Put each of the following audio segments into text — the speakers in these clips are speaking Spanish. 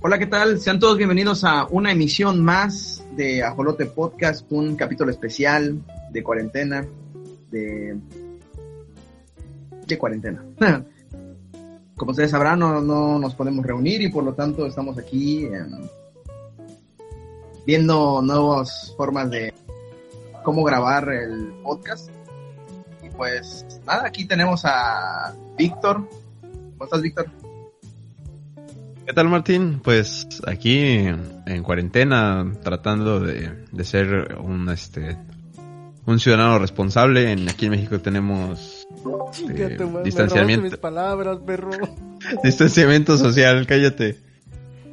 Hola, ¿qué tal? Sean todos bienvenidos a una emisión más de Ajolote Podcast, un capítulo especial de cuarentena, de, cuarentena. Como ustedes sabrán, no, no, nos podemos reunir y por lo tanto estamos aquí eh, viendo nuevas formas de cómo grabar el podcast. Y pues nada, aquí tenemos a Víctor. ¿Cómo estás, Víctor? ¿Qué tal, Martín? Pues aquí en cuarentena, tratando de, de ser un este un ciudadano responsable. En, aquí en México tenemos este, distanciamiento. palabras, perro. distanciamiento social, cállate.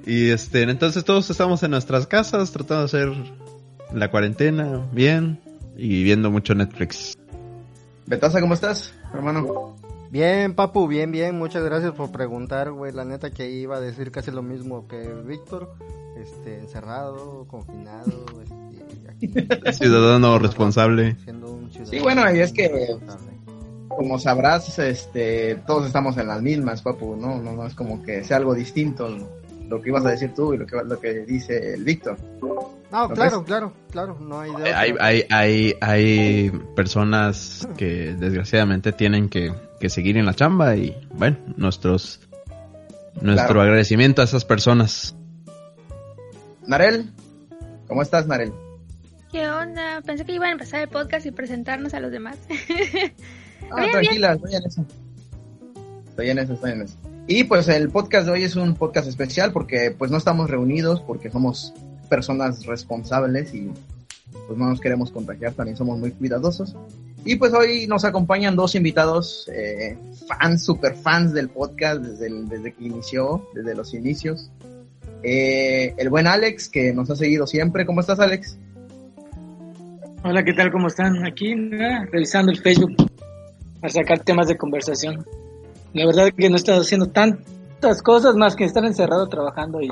Y este, entonces todos estamos en nuestras casas tratando de hacer la cuarentena bien y viendo mucho Netflix. Betasa, ¿cómo estás, hermano? Bien, papu, bien, bien. Muchas gracias por preguntar, güey. La neta que iba a decir casi lo mismo que Víctor. Este, encerrado, confinado, este, aquí, ciudadano responsable. Un ciudadano sí, bueno, y es que como sabrás, este, todos estamos en las mismas, papu, ¿no? No, no es como que sea algo distinto lo que ibas a decir tú y lo que, lo que dice el Víctor. No, claro, claro, claro, no hay, de hay, hay, hay, hay personas que desgraciadamente tienen que que seguir en la chamba y bueno, nuestros nuestro Claro. agradecimiento a esas personas. Narel, ¿cómo estás, Narel? ¿Qué onda? Pensé que iban a empezar el podcast y presentarnos a los demás. Ah, Bien, tranquila, estoy en eso. Estoy en eso, estoy en eso. Y pues el podcast de hoy es un podcast especial porque pues no estamos reunidos, porque somos personas responsables y pues no nos queremos contagiar, también somos muy cuidadosos. Y pues hoy nos acompañan dos invitados, eh, fans, super fans del podcast desde, desde que inició, desde los inicios. Eh, el buen Alex, que nos ha seguido siempre. ¿Cómo estás, Alex? Hola, ¿qué tal? ¿Cómo están? Aquí, revisando el Facebook para sacar temas de conversación. La verdad que no he estado haciendo tantas cosas más que estar encerrado trabajando y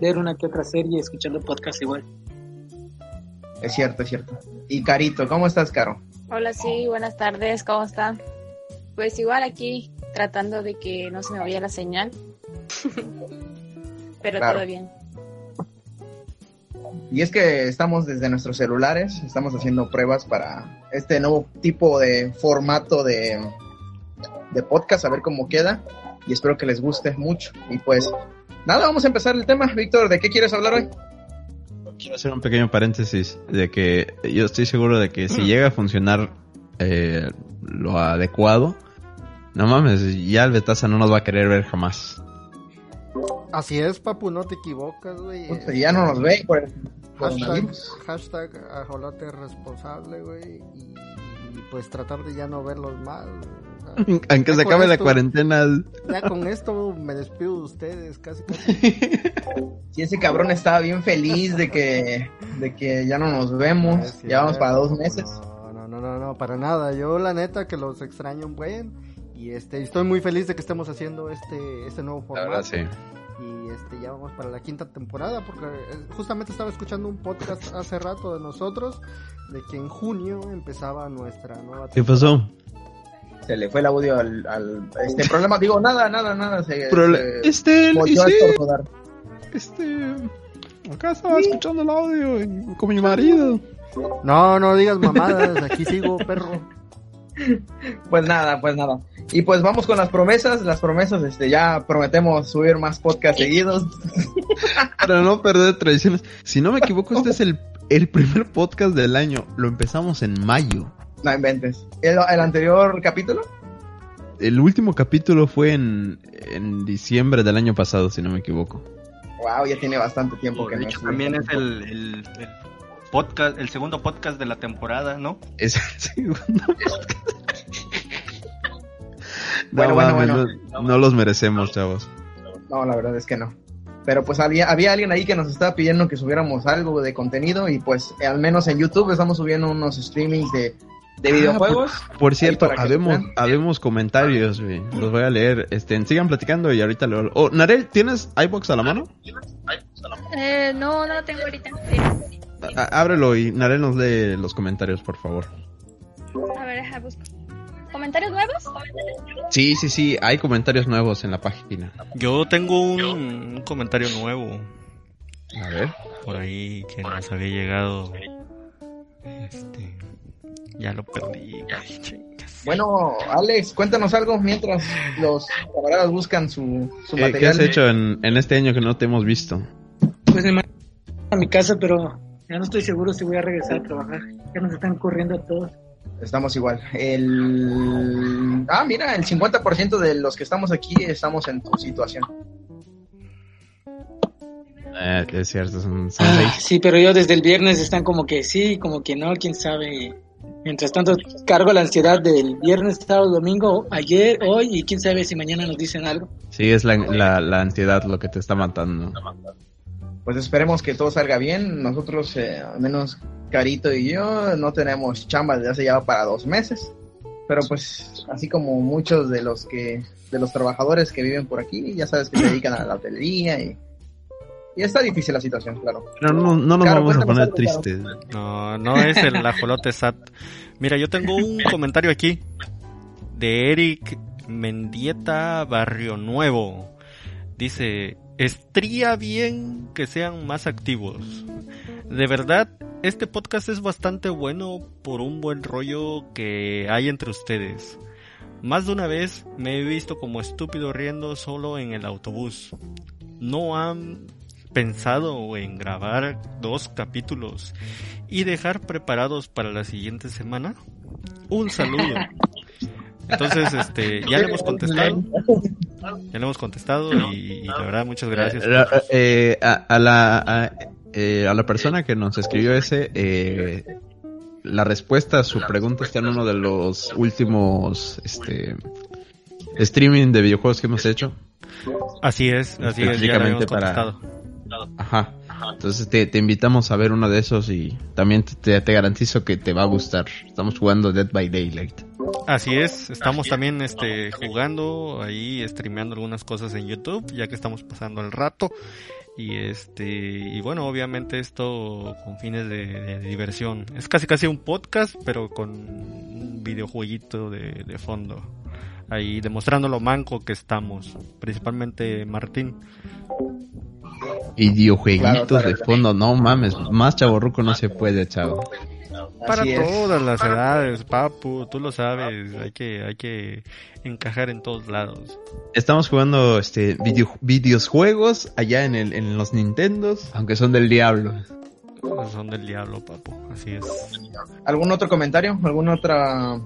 ver una que otra serie y escuchando podcast igual. Es cierto, es cierto. Y Carito, ¿cómo estás, Caro? Hola, sí, buenas tardes, ¿cómo están? Pues igual aquí tratando de que no se me vaya la señal. Pero Claro. todo bien. Y es que estamos desde nuestros celulares, estamos haciendo pruebas para este nuevo tipo de formato de, de podcast, a ver cómo queda. Y espero que les guste mucho. Y pues, nada, vamos a empezar el tema. Víctor, ¿de qué quieres hablar hoy? Quiero hacer un pequeño paréntesis de que yo estoy seguro de que si llega a funcionar eh, lo adecuado, no mames, ya el Betasa no nos va a querer ver jamás. Así es, papu, no te equivocas, güey. Puta, ya no nos ve el Hashtag, hashtag ajolote responsable, güey. Y, y, pues tratar de ya no verlos mal. o sea, Aunque ya se con acabe la esto- cuarentena. Ya con esto me despido de ustedes, casi casi. Si ese cabrón estaba bien feliz de que, de que ya no nos vemos, No es ya vamos para dos meses. No, no, no, no, no, para nada. Yo la neta que los extraño un buen. Y este, estoy muy feliz de que estemos haciendo este, este nuevo La formato. verdad, sí. Y este, ya vamos para la quinta temporada, porque eh, justamente estaba escuchando un podcast hace rato de nosotros, de que en junio empezaba nuestra nueva ¿Qué pasó? Se le fue el audio al, al- este problema. Digo, nada, nada, nada. Se, Prole- se este, sí, estornudar. este, acá estaba escuchando el audio y- con mi marido. No, no digas mamadas, aquí sigo, perro. Pues nada, pues nada. Y pues vamos con las promesas. Las promesas, este, ya prometemos subir más podcasts seguidos. Para no perder tradiciones. Si no me equivoco, este es el, el primer podcast del año. Lo empezamos en mayo. No inventes. ¿El, el anterior capítulo? El último capítulo fue en, en diciembre del año pasado, si no me equivoco. Wow, ya tiene bastante tiempo que de no hecho, también es el, el, el podcast, el segundo podcast de la temporada, ¿no? Es el segundo podcast. Bueno, no, bueno, mames, bueno. No, no los merecemos, chavos. No, la verdad es que no. Pero pues había, había alguien ahí que nos estaba pidiendo que subiéramos algo de contenido y pues al menos en YouTube estamos subiendo unos streamings de, de videojuegos. Por cierto, que habemos, habemos comentarios, güey. Los voy a leer. Este, sigan platicando y ahorita lo... Oh, Narel, ¿tienes iBox a la mano? Eh, no, no lo tengo ahorita. Sí. A- ábrelo y Narel nos lee los comentarios, por favor. A ver, deja, busco. ¿Comentarios nuevos? Sí, sí, sí, hay comentarios nuevos en la página. Yo tengo un, un comentario nuevo A ver. por ahí que nos había llegado. Este, ya lo perdí. güey, chingas. Bueno, Alex, cuéntanos algo mientras los camaradas buscan su, su ¿Qué, material. qué has hecho en, en este año que no te hemos visto? Pues me mandé a mi casa, pero ya no estoy seguro si voy a regresar a trabajar. Ya nos están corriendo a todos. Estamos igual. El... Ah, mira, el 50% de los que estamos aquí estamos en tu situación. Eh, es cierto, son, son Ah, seis. sí, pero yo desde el viernes están como que sí, como que no, quién sabe. Mientras tanto, cargo la ansiedad del viernes, sábado, domingo, ayer, hoy, y quién sabe si mañana nos dicen algo. Sí, es la, la, la ansiedad lo que te está matando. Pues esperemos que todo salga bien. Nosotros, eh, al menos Carito y yo, no tenemos chamba desde hace ya para dos meses. Pero pues, así como muchos de los que, de los trabajadores que viven por aquí, ya sabes que se dedican a la hotelería y, y está difícil la situación, claro. Pero no, no nos Claro, vamos a poner tristes. No, no es el ajolote SAT. Mira, yo tengo un comentario aquí de Eric Mendieta Barrio Nuevo. Dice, estría bien que sean más activos. De verdad, este podcast es bastante bueno por un buen rollo que hay entre ustedes. Más de una vez me he visto como estúpido riendo solo en el autobús. ¿No han pensado en grabar dos capítulos y dejar preparados para la siguiente semana? Un saludo. Entonces, este, ya le hemos contestado. Ya le hemos contestado y, y la verdad, muchas gracias. Eh, eh, a, a la, a, eh, a la persona que nos escribió ese, eh, la respuesta a su pregunta está en uno de los últimos este, streaming de videojuegos que hemos hecho. Así es, así es, ya hemos Específicamente para-. Ajá. Entonces te, te invitamos a ver uno de esos y también te, te- garantizo que te va a gustar. Estamos jugando Dead by Daylight. Así es, estamos también este jugando ahí, streameando algunas cosas en YouTube, ya que estamos pasando el rato. Y este, y bueno, obviamente esto con fines de, de diversión. Es casi casi un podcast, pero con un videojueguito de, de fondo. Ahí demostrando lo manco que estamos, principalmente Martín. Y videojueguitos Claro, claro, de fondo, no mames, más chaborruco no se puede, chavo. Para Así es. todas las edades, papu, tú lo sabes, hay que, hay que encajar en todos lados. Estamos jugando este video, videojuegos allá en, el, en los Nintendos, aunque son del diablo. Son del diablo, papu, así es. ¿Algún otro comentario? ¿Algún otra...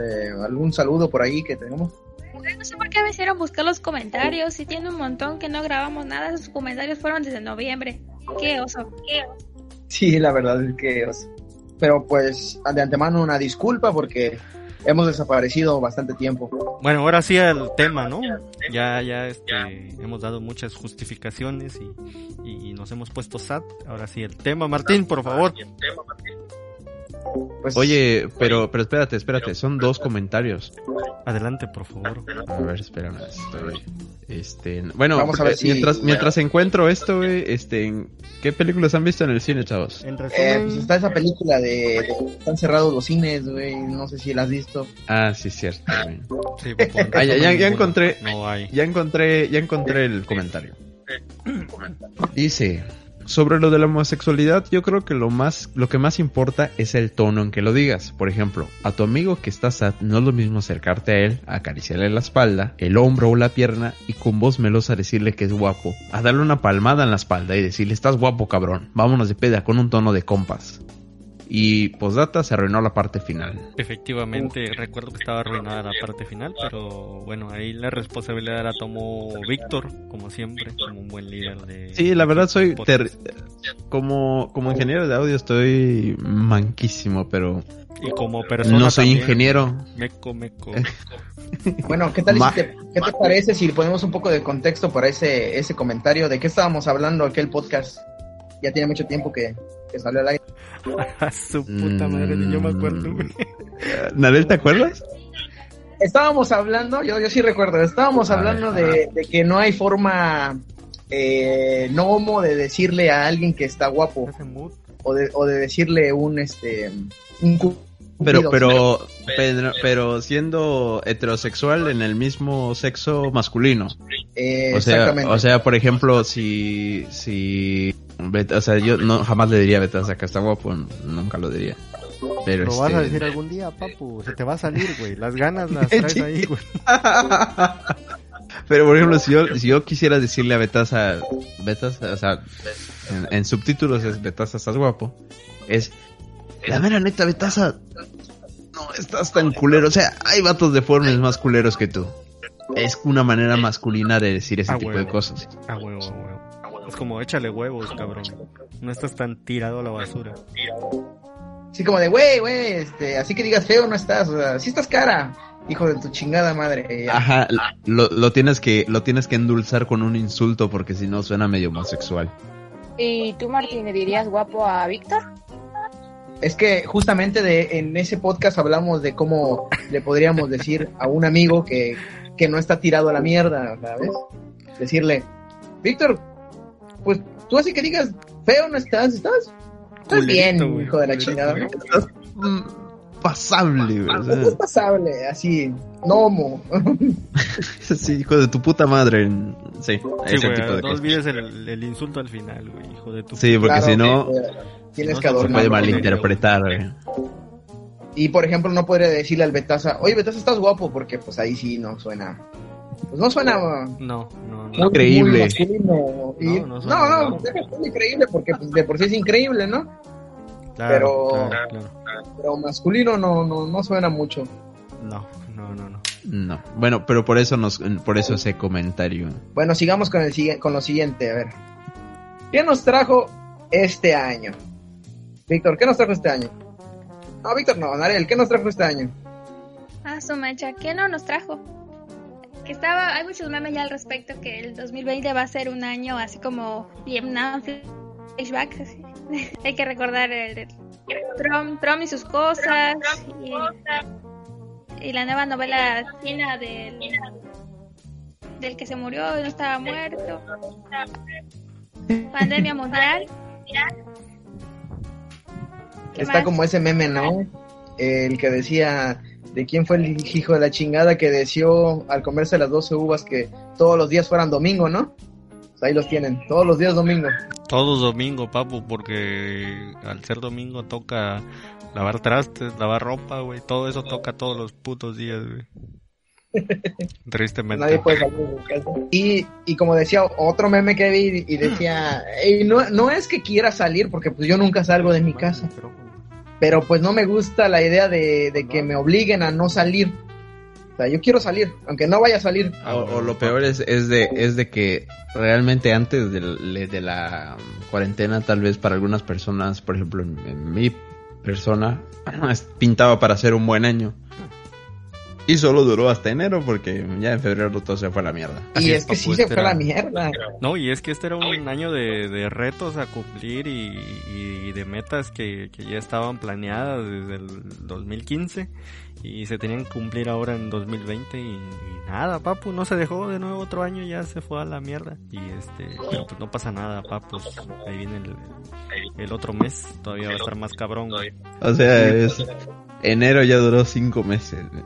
eh, algún saludo por ahí que tenemos? No sé por qué me hicieron buscar los comentarios. Si tiene un montón que no grabamos nada, esos comentarios fueron desde noviembre. Qué oso, qué oso. Sí, la verdad es que... os- Pero pues de antemano una disculpa porque hemos desaparecido bastante tiempo. Bueno, ahora sí al tema, ¿no? Ya, ya, este, hemos dado muchas justificaciones y, y nos hemos puesto SAT. Ahora sí el tema, Martín, por favor. Pues, Oye, pero, pero espérate, espérate, son dos comentarios. Adelante, por favor. A ver, espérame. estoy- este, bueno, Vamos a ver si- mientras, mientras encuentro esto, güey, este, ¿qué películas han visto en el cine, chavos? En eh, resumen, pues está esa película de, de- Están cerrados los cines, güey. No sé si la has visto. Ah, sí, cierto. sí, Ah, ya, ya, encontré, No hay. ya encontré, ya encontré el comentario. Dice, sobre lo de la homosexualidad, yo creo que lo más, lo que más importa es el tono en que lo digas. Por ejemplo, a tu amigo que está sad, no es lo mismo acercarte a él, acariciarle la espalda, el hombro o la pierna y con voz melosa decirle que es guapo, a darle una palmada en la espalda y decirle estás guapo cabrón, vámonos de peda con un tono de compas. Y postdata se arruinó la parte final. Efectivamente, recuerdo que estaba arruinada la parte final, pero bueno, ahí la responsabilidad la tomó Víctor, como siempre, como un buen líder de... Sí, la verdad soy ter- como como ingeniero de audio estoy manquísimo, pero Y como persona no soy también. ingeniero. Meco, meco. Bueno, ¿qué tal Ma- si te, qué te parece si le ponemos un poco de contexto para ese, ese comentario? ¿De qué estábamos hablando aquel podcast? Ya tiene mucho tiempo que, que salió al aire. A su puta madre, ni yo me acuerdo, güey. Nadel, ¿te acuerdas? Estábamos hablando, yo, yo sí recuerdo, estábamos A hablando ver. de, de que no hay forma eh, no homo de decirle a alguien que está guapo o de, o de decirle un este un Pero, pero, pero, pero siendo heterosexual en el mismo sexo masculino. Eh, O sea, exactamente. o sea, por ejemplo, si, si, Bet- o sea, yo no jamás le diría a Betasa que está guapo, nunca lo diría. Pero Lo vas a este, decir algún día, papu. Se te va a salir, güey. Las ganas las traes ahí, güey. Pero por ejemplo, si yo, si yo quisiera decirle a Betasa, Betasa, o sea, en, en subtítulos es Betasa, estás guapo, es la mera neta, Betasa, no estás tan culero. O sea, hay vatos deformes más culeros que tú. Es una manera masculina de decir ese Ah, tipo huevo. de cosas. A huevo, huevo. Es como échale huevos, cabrón. No estás tan tirado a la basura. Así como de, güey, güey, este, así que digas feo no estás, o sea, sí estás cara, hijo de tu chingada madre. Ajá, lo, lo tienes que, lo tienes que endulzar con un insulto porque si no suena medio homosexual. ¿Y tú, Martín, le dirías guapo a Víctor? Es que justamente de, en ese podcast hablamos de cómo le podríamos decir a un amigo que, que no está tirado a la mierda, ¿sabes? Decirle, Víctor, pues tú así que digas, feo no estás, estás, estás Culerito, bien, hijo de la chingada. Estás mm, pasable, güey, Estás pasable, así, gnomo. sí, hijo de tu puta madre. Sí, Sí, ese tipo de no cosas. olvides el, el insulto al final, güey, hijo de tu... Sí, porque Claro, si no, tienes que se se adornar. puede mal- malinterpretar, güey. Y por ejemplo, no podría decirle al Betasa, oye Betasa, estás guapo, porque pues ahí sí no suena. Pues no suena No, no, no. muy, Creíble. muy masculino. Y- No, no no, suena, no, no. deja de ser increíble porque pues, de por sí es increíble, ¿no? Claro, pero- claro, claro. Pero masculino no, no, no suena mucho. No, no, no, no. No. Bueno, pero por eso nos, por eso ese comentario. Bueno, sigamos con, el, con lo siguiente, a ver. ¿Qué nos trajo este año? Víctor, ¿qué nos trajo este año? No, Víctor, no, Narel, ¿qué nos trajo este año? Ah, su mancha, ¿qué no nos trajo? Que estaba, hay muchos memes ya al respecto que el 2020 va a ser un año así como Vietnam flashback. así. hay que recordar el, el Trump, Trump y sus cosas y, y la nueva novela china del del que se murió y no estaba muerto. Pandemia mundial. ¿Qué Está más? como ese meme, ¿no? El que decía de quién fue el hijo de la chingada que deseó al comerse las 12 uvas que todos los días fueran domingo, ¿no? Pues ahí los tienen, todos los días domingo. Todos domingo, papu, porque al ser domingo toca lavar trastes, lavar ropa, güey. Todo eso toca todos los putos días, güey. Tristemente. Nadie puede salir de su casa. Y, y como decía otro meme que vi y decía, "Ey, no, no es que quiera salir porque pues yo nunca salgo de mi casa, pero pues no me gusta la idea de, de que me obliguen a no salir. O sea, yo quiero salir, aunque no vaya a salir. O, o lo peor es, es de es de que realmente antes de, de la cuarentena, tal vez para algunas personas, por ejemplo, en, en mi persona, pintaba para ser un buen año. Y solo duró hasta enero porque ya en febrero todo se fue a la mierda. Y Así es que sí se fue a la era- mierda. No, y es que este era un año de, de retos a cumplir y, y de metas que, que ya estaban planeadas desde el 2015 y se tenían que cumplir ahora en 2020 y, y nada, papu, no se dejó de nuevo otro año, ya se fue a la mierda. Y este, pero pues no pasa nada, papu, ahí viene el, el otro mes, todavía va a estar más cabrón, güey. O sea, es, enero ya duró cinco meses. güey.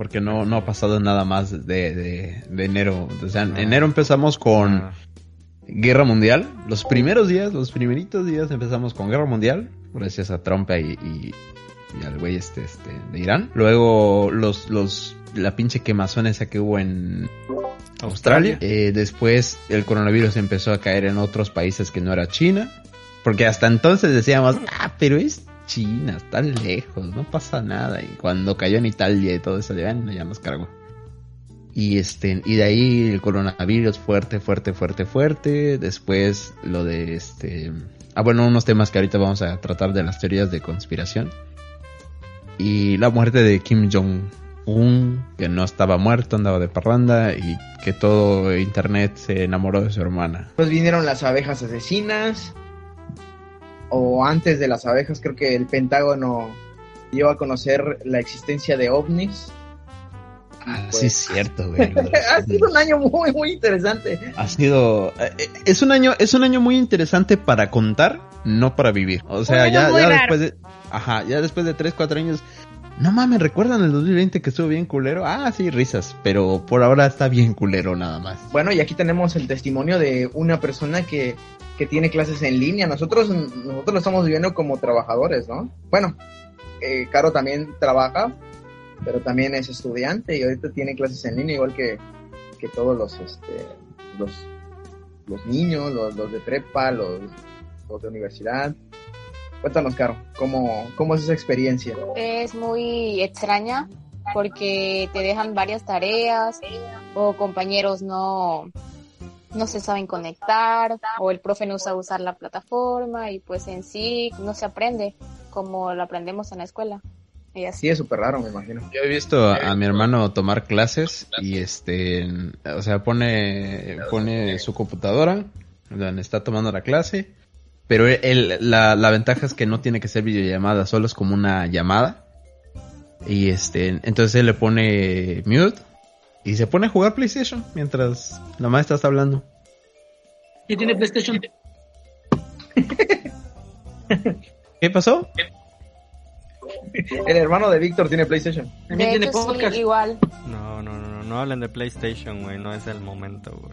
Porque no, no ha pasado nada más de, de, de enero. O sea, en Ah. enero empezamos con Ah, Guerra Mundial. Los primeros días, los primeritos días empezamos con Guerra Mundial. Gracias a Trump y, y, y al güey este, este de Irán. Luego los, los, la pinche quemazón esa que hubo en Australia. Eh, después el coronavirus empezó a caer en otros países que no era China. Porque hasta entonces decíamos, ah, pero es China, está lejos, no pasa nada. Y cuando cayó en Italia y todo eso, ya, ya nos cargó. Y este, y de ahí el coronavirus fuerte, fuerte, fuerte, fuerte. Después lo de este. Ah, bueno, unos temas que ahorita vamos a tratar de las teorías de conspiración. Y la muerte de Kim Jong-un, que no estaba muerto, andaba de parranda. Y que todo internet se enamoró de su hermana. Después vinieron las abejas asesinas. O antes de las abejas, creo que el Pentágono dio a conocer la existencia de ovnis. Ah, pues- sí, es cierto, güey. ha sido un año muy, muy interesante. Ha sido. eh, eh, Es un año, es un año muy interesante para contar, no para vivir. O sea, ya, ya después de. Ajá, ya después de 3, 4 años. No mames, ¿recuerdan el 2020 que estuvo bien culero? Ah, sí, risas. Pero por ahora está bien culero nada más. Bueno, y aquí tenemos el testimonio de una persona que, que tiene clases en línea. Nosotros, nosotros lo estamos viviendo como trabajadores, ¿no? Bueno, eh, Caro también trabaja, pero también es estudiante y ahorita tiene clases en línea, igual que, que todos los, este, los, los niños, los, los de prepa, los, los de universidad. Cuéntanos, Caro, ¿cómo, cómo es esa experiencia? Es muy extraña porque te dejan varias tareas o compañeros no, no se saben conectar o el profe no sabe usar la plataforma y pues en sí no se aprende como lo aprendemos en la escuela. Y así. Sí, es súper raro, me imagino. Yo he visto a, mi hermano tomar clases y este, o sea, pone, pone su computadora donde está tomando la clase, pero él, la, la ventaja es que no tiene que ser videollamada, solo es como una llamada. Y este, entonces él le pone mute y se pone a jugar PlayStation mientras la maestra está hablando. ¿Y tiene PlayStation? ¿Qué pasó? El hermano de Víctor tiene PlayStation. También tiene hecho, sí, podcast. igual. No, no, no, no, no hablen de PlayStation, güey, no es el momento, güey.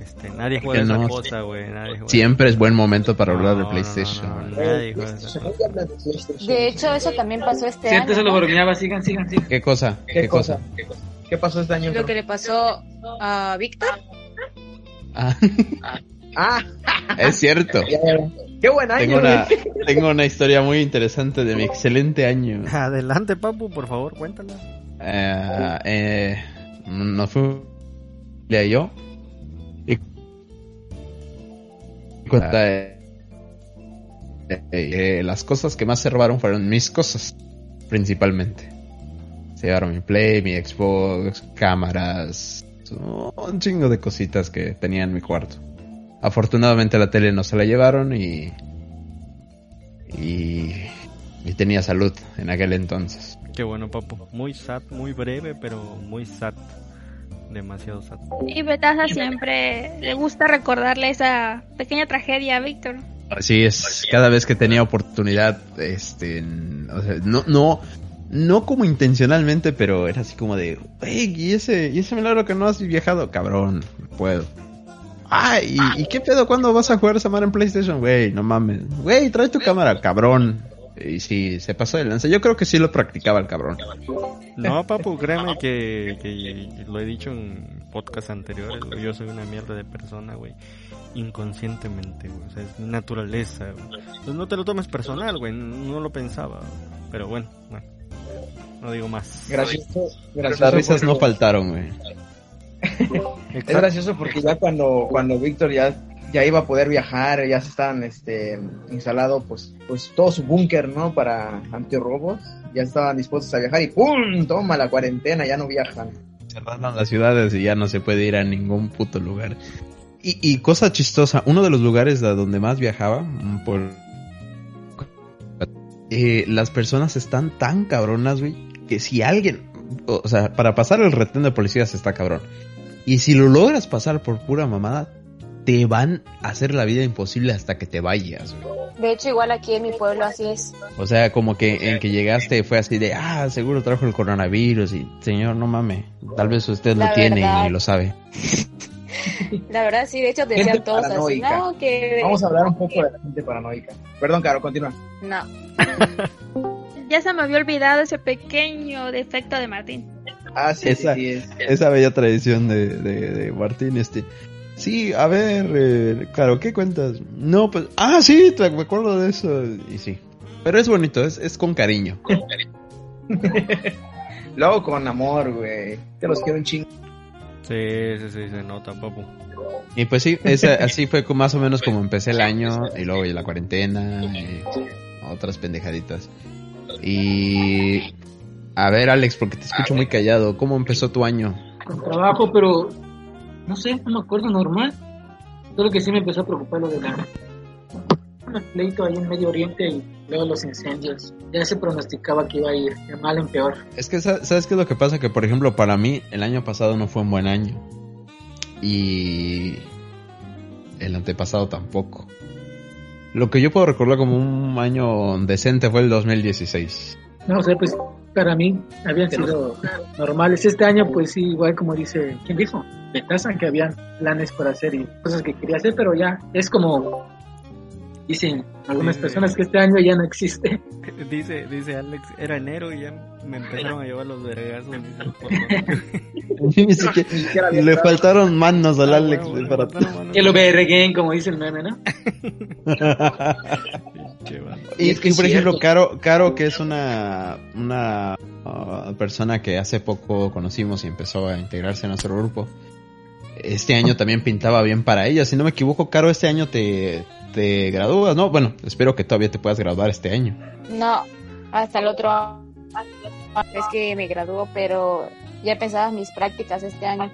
Este, nadie ¿Por juega qué esa no? cosa, güey, nadie juega. Siempre es buen momento para hablar No, de no, PlayStation. no, no, nadie juega esa cosa. De hecho, eso también pasó este Cierto, año. se lo ¿no? bromeaba, sigan, sigan, sigan. ¿Qué cosa? ¿Qué, cosa? ¿Qué pasó este año? Lo que le pasó a Víctor. Ah, Ah, es cierto. qué buen año. Tengo una, tengo una historia muy interesante de mi excelente año. Adelante, papu, por favor, cuéntala. Eh, eh, nos fuimos ya yo y cuenta eh, eh, eh, las cosas que más se robaron fueron mis cosas principalmente se llevaron mi play mi Xbox cámaras un chingo de cositas que tenía en mi cuarto afortunadamente la tele no se la llevaron y y, y tenía salud en aquel entonces Qué bueno, papu. Muy sad, muy breve, pero muy sad. Demasiado sad. Y Betaza siempre le gusta recordarle esa pequeña tragedia a Víctor. Así es, cada vez que tenía oportunidad, este, o sea, no, no, no como intencionalmente, pero era así como de, hey, y ese, y ese milagro que no has viajado, cabrón, puedo. Ay, ¿y, y qué pedo? ¿Cuándo vas a jugar esa madre en PlayStation? Güey, no mames. Güey, trae tu cámara, cabrón. Y sí, se pasó de lanza. Yo creo que sí lo practicaba el cabrón. No, papu, créeme que, que lo he dicho en podcast anteriores, Yo soy una mierda de persona, güey. Inconscientemente, güey. O sea, es naturaleza, güey. Pues no te lo tomes personal, güey. No lo pensaba. Pero bueno, bueno. No digo más. Gracioso, gracioso Las risas porque- no faltaron, güey. Es gracioso porque ya cuando, cuando Víctor ya, ya iba a poder viajar, ya se estaban este, instalado pues, pues todo su búnker, ¿no? Para antirrobos, ya estaban dispuestos a viajar y ¡pum! Toma la cuarentena, ya no viajan. cerraron las ciudades y ya no se puede ir a ningún puto lugar. Y, y cosa chistosa, uno de los lugares a donde más viajaba, mm, por... eh, las personas están tan cabronas, güey, que si alguien, o sea, para pasar el retén de policías está cabrón. Y si lo logras pasar por pura mamada, te van a hacer la vida imposible hasta que te vayas, güey. De hecho, igual aquí en mi pueblo así es. O sea, como que en que llegaste fue así de, ah, seguro trajo el coronavirus y, señor, no mames, tal vez usted La lo tiene y lo sabe. La verdad, sí, de hecho decían todos así, no, que... Vamos a hablar un poco de la gente paranoica. Perdón, Caro, continúa. No, Ya se me había olvidado ese pequeño defecto de Martín. Ah, sí, Esa- sí, sí, es. Esa bella tradición de, de, de Martín, este. Sí, a ver, eh, claro, ¿qué cuentas? No, pues, ah, sí, te- me acuerdo de eso. Y sí. Pero es bonito, es, es con cariño. Luego con amor, güey. Te los quiero un chingo. Sí, sí, sí, se nota, papu. Y pues sí, esa- así fue como- más o menos como empecé el año, y luego ya la cuarentena, y otras pendejaditas. Y. A ver, Alex, porque te escucho muy callado, ¿cómo empezó tu año? Con trabajo, pero no sé, no me acuerdo normal. Solo que sí me empezó a preocupar lo de la, el pleito ahí en Medio Oriente y luego los incendios. Ya se pronosticaba que iba a ir de mal en peor. Es que, sa- ¿sabes qué es lo que pasa? Que, por ejemplo, para mí, el año pasado no fue un buen año. Y el antepasado tampoco. Lo que yo puedo recordar como un año decente fue el 2016. No sé, pues para mí habían sido normales. Este año, pues sí, igual como dice, ¿quién dijo? Betaza, que habían planes por hacer y cosas que quería hacer, pero ya es como dicen algunas personas que este año ya no existe. Dice, dice Alex, era enero y ya me empezaron a llevar los vergazos. le faltaron manos al Ah, Alex bueno, para Que lo verguen, como dice el meme, ¿no? Y, Es que y, por ejemplo. Caro, Caro, que es una, una ah, persona que hace poco conocimos y empezó a integrarse en nuestro grupo, este año también pintaba bien para ella. Si no me equivoco, Caro, este año te, te gradúas, ¿no? Bueno, espero que todavía te puedas graduar este año. No, hasta el otro año. Es que me graduó, pero ya pensaba mis prácticas este año.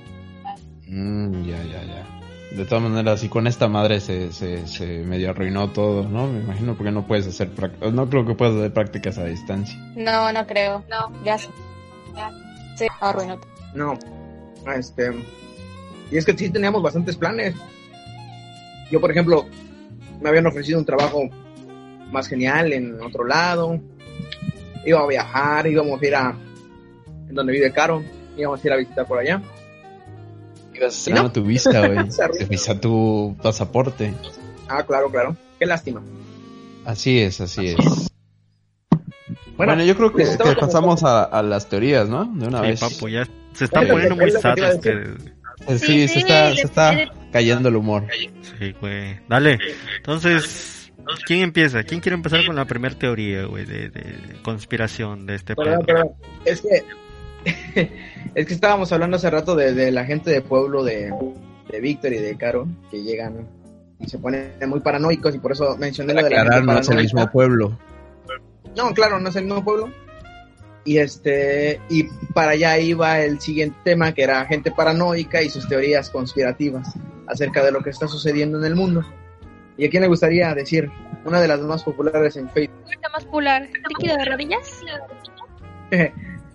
Mm, ya, ya, ya. De todas maneras, y con esta madre se, se, se medio arruinó todo, ¿no? Me imagino porque no puedes hacer prácticas, no creo que puedas hacer prácticas a distancia. No, no creo. No, ya ya se arruinó. No, este. Y es que sí teníamos bastantes planes. Yo, por ejemplo, me habían ofrecido un trabajo más genial en otro lado. Iba a viajar, íbamos a ir a. En donde vive Caro, íbamos a ir a visitar por allá. Ibas ¿Y estrenando no? tu visa, güey. Se visa, tu pasaporte. Ah, claro, claro. Qué lástima. Así es, así es. Bueno, Bueno, yo creo que, que pasamos a, a las teorías, ¿no? De una Sí, vez. papu, ya se está Bueno, poniendo muy sad a este. Eh, Sí, Sí, se sí, está, se está cayendo el humor. Sí, güey. Dale. Entonces, ¿quién empieza? ¿Quién quiere empezar con la primera teoría, güey, de, de conspiración de este Perdón. Es que. es que estábamos hablando hace rato de, de la gente de pueblo de, de Víctor y de Caro, que llegan y se ponen muy paranoicos, y por eso mencioné lo de la Aclarar, gente no es el mismo pueblo. No, claro, no es el mismo pueblo. Y este, y para allá iba el siguiente tema, que era gente paranoica y sus teorías conspirativas acerca de lo que está sucediendo en el mundo. ¿Y a quién le gustaría decir? Una de las más populares en Facebook. La más popular, líquido de rodillas.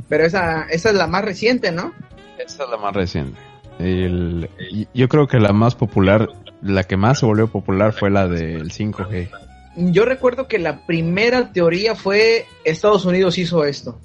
Pero esa, esa es la más reciente, ¿no? Esa es la más reciente. El- yo creo que la más popular, la que más se volvió popular fue la del 5G. Yo recuerdo que la primera teoría fue Estados Unidos hizo esto.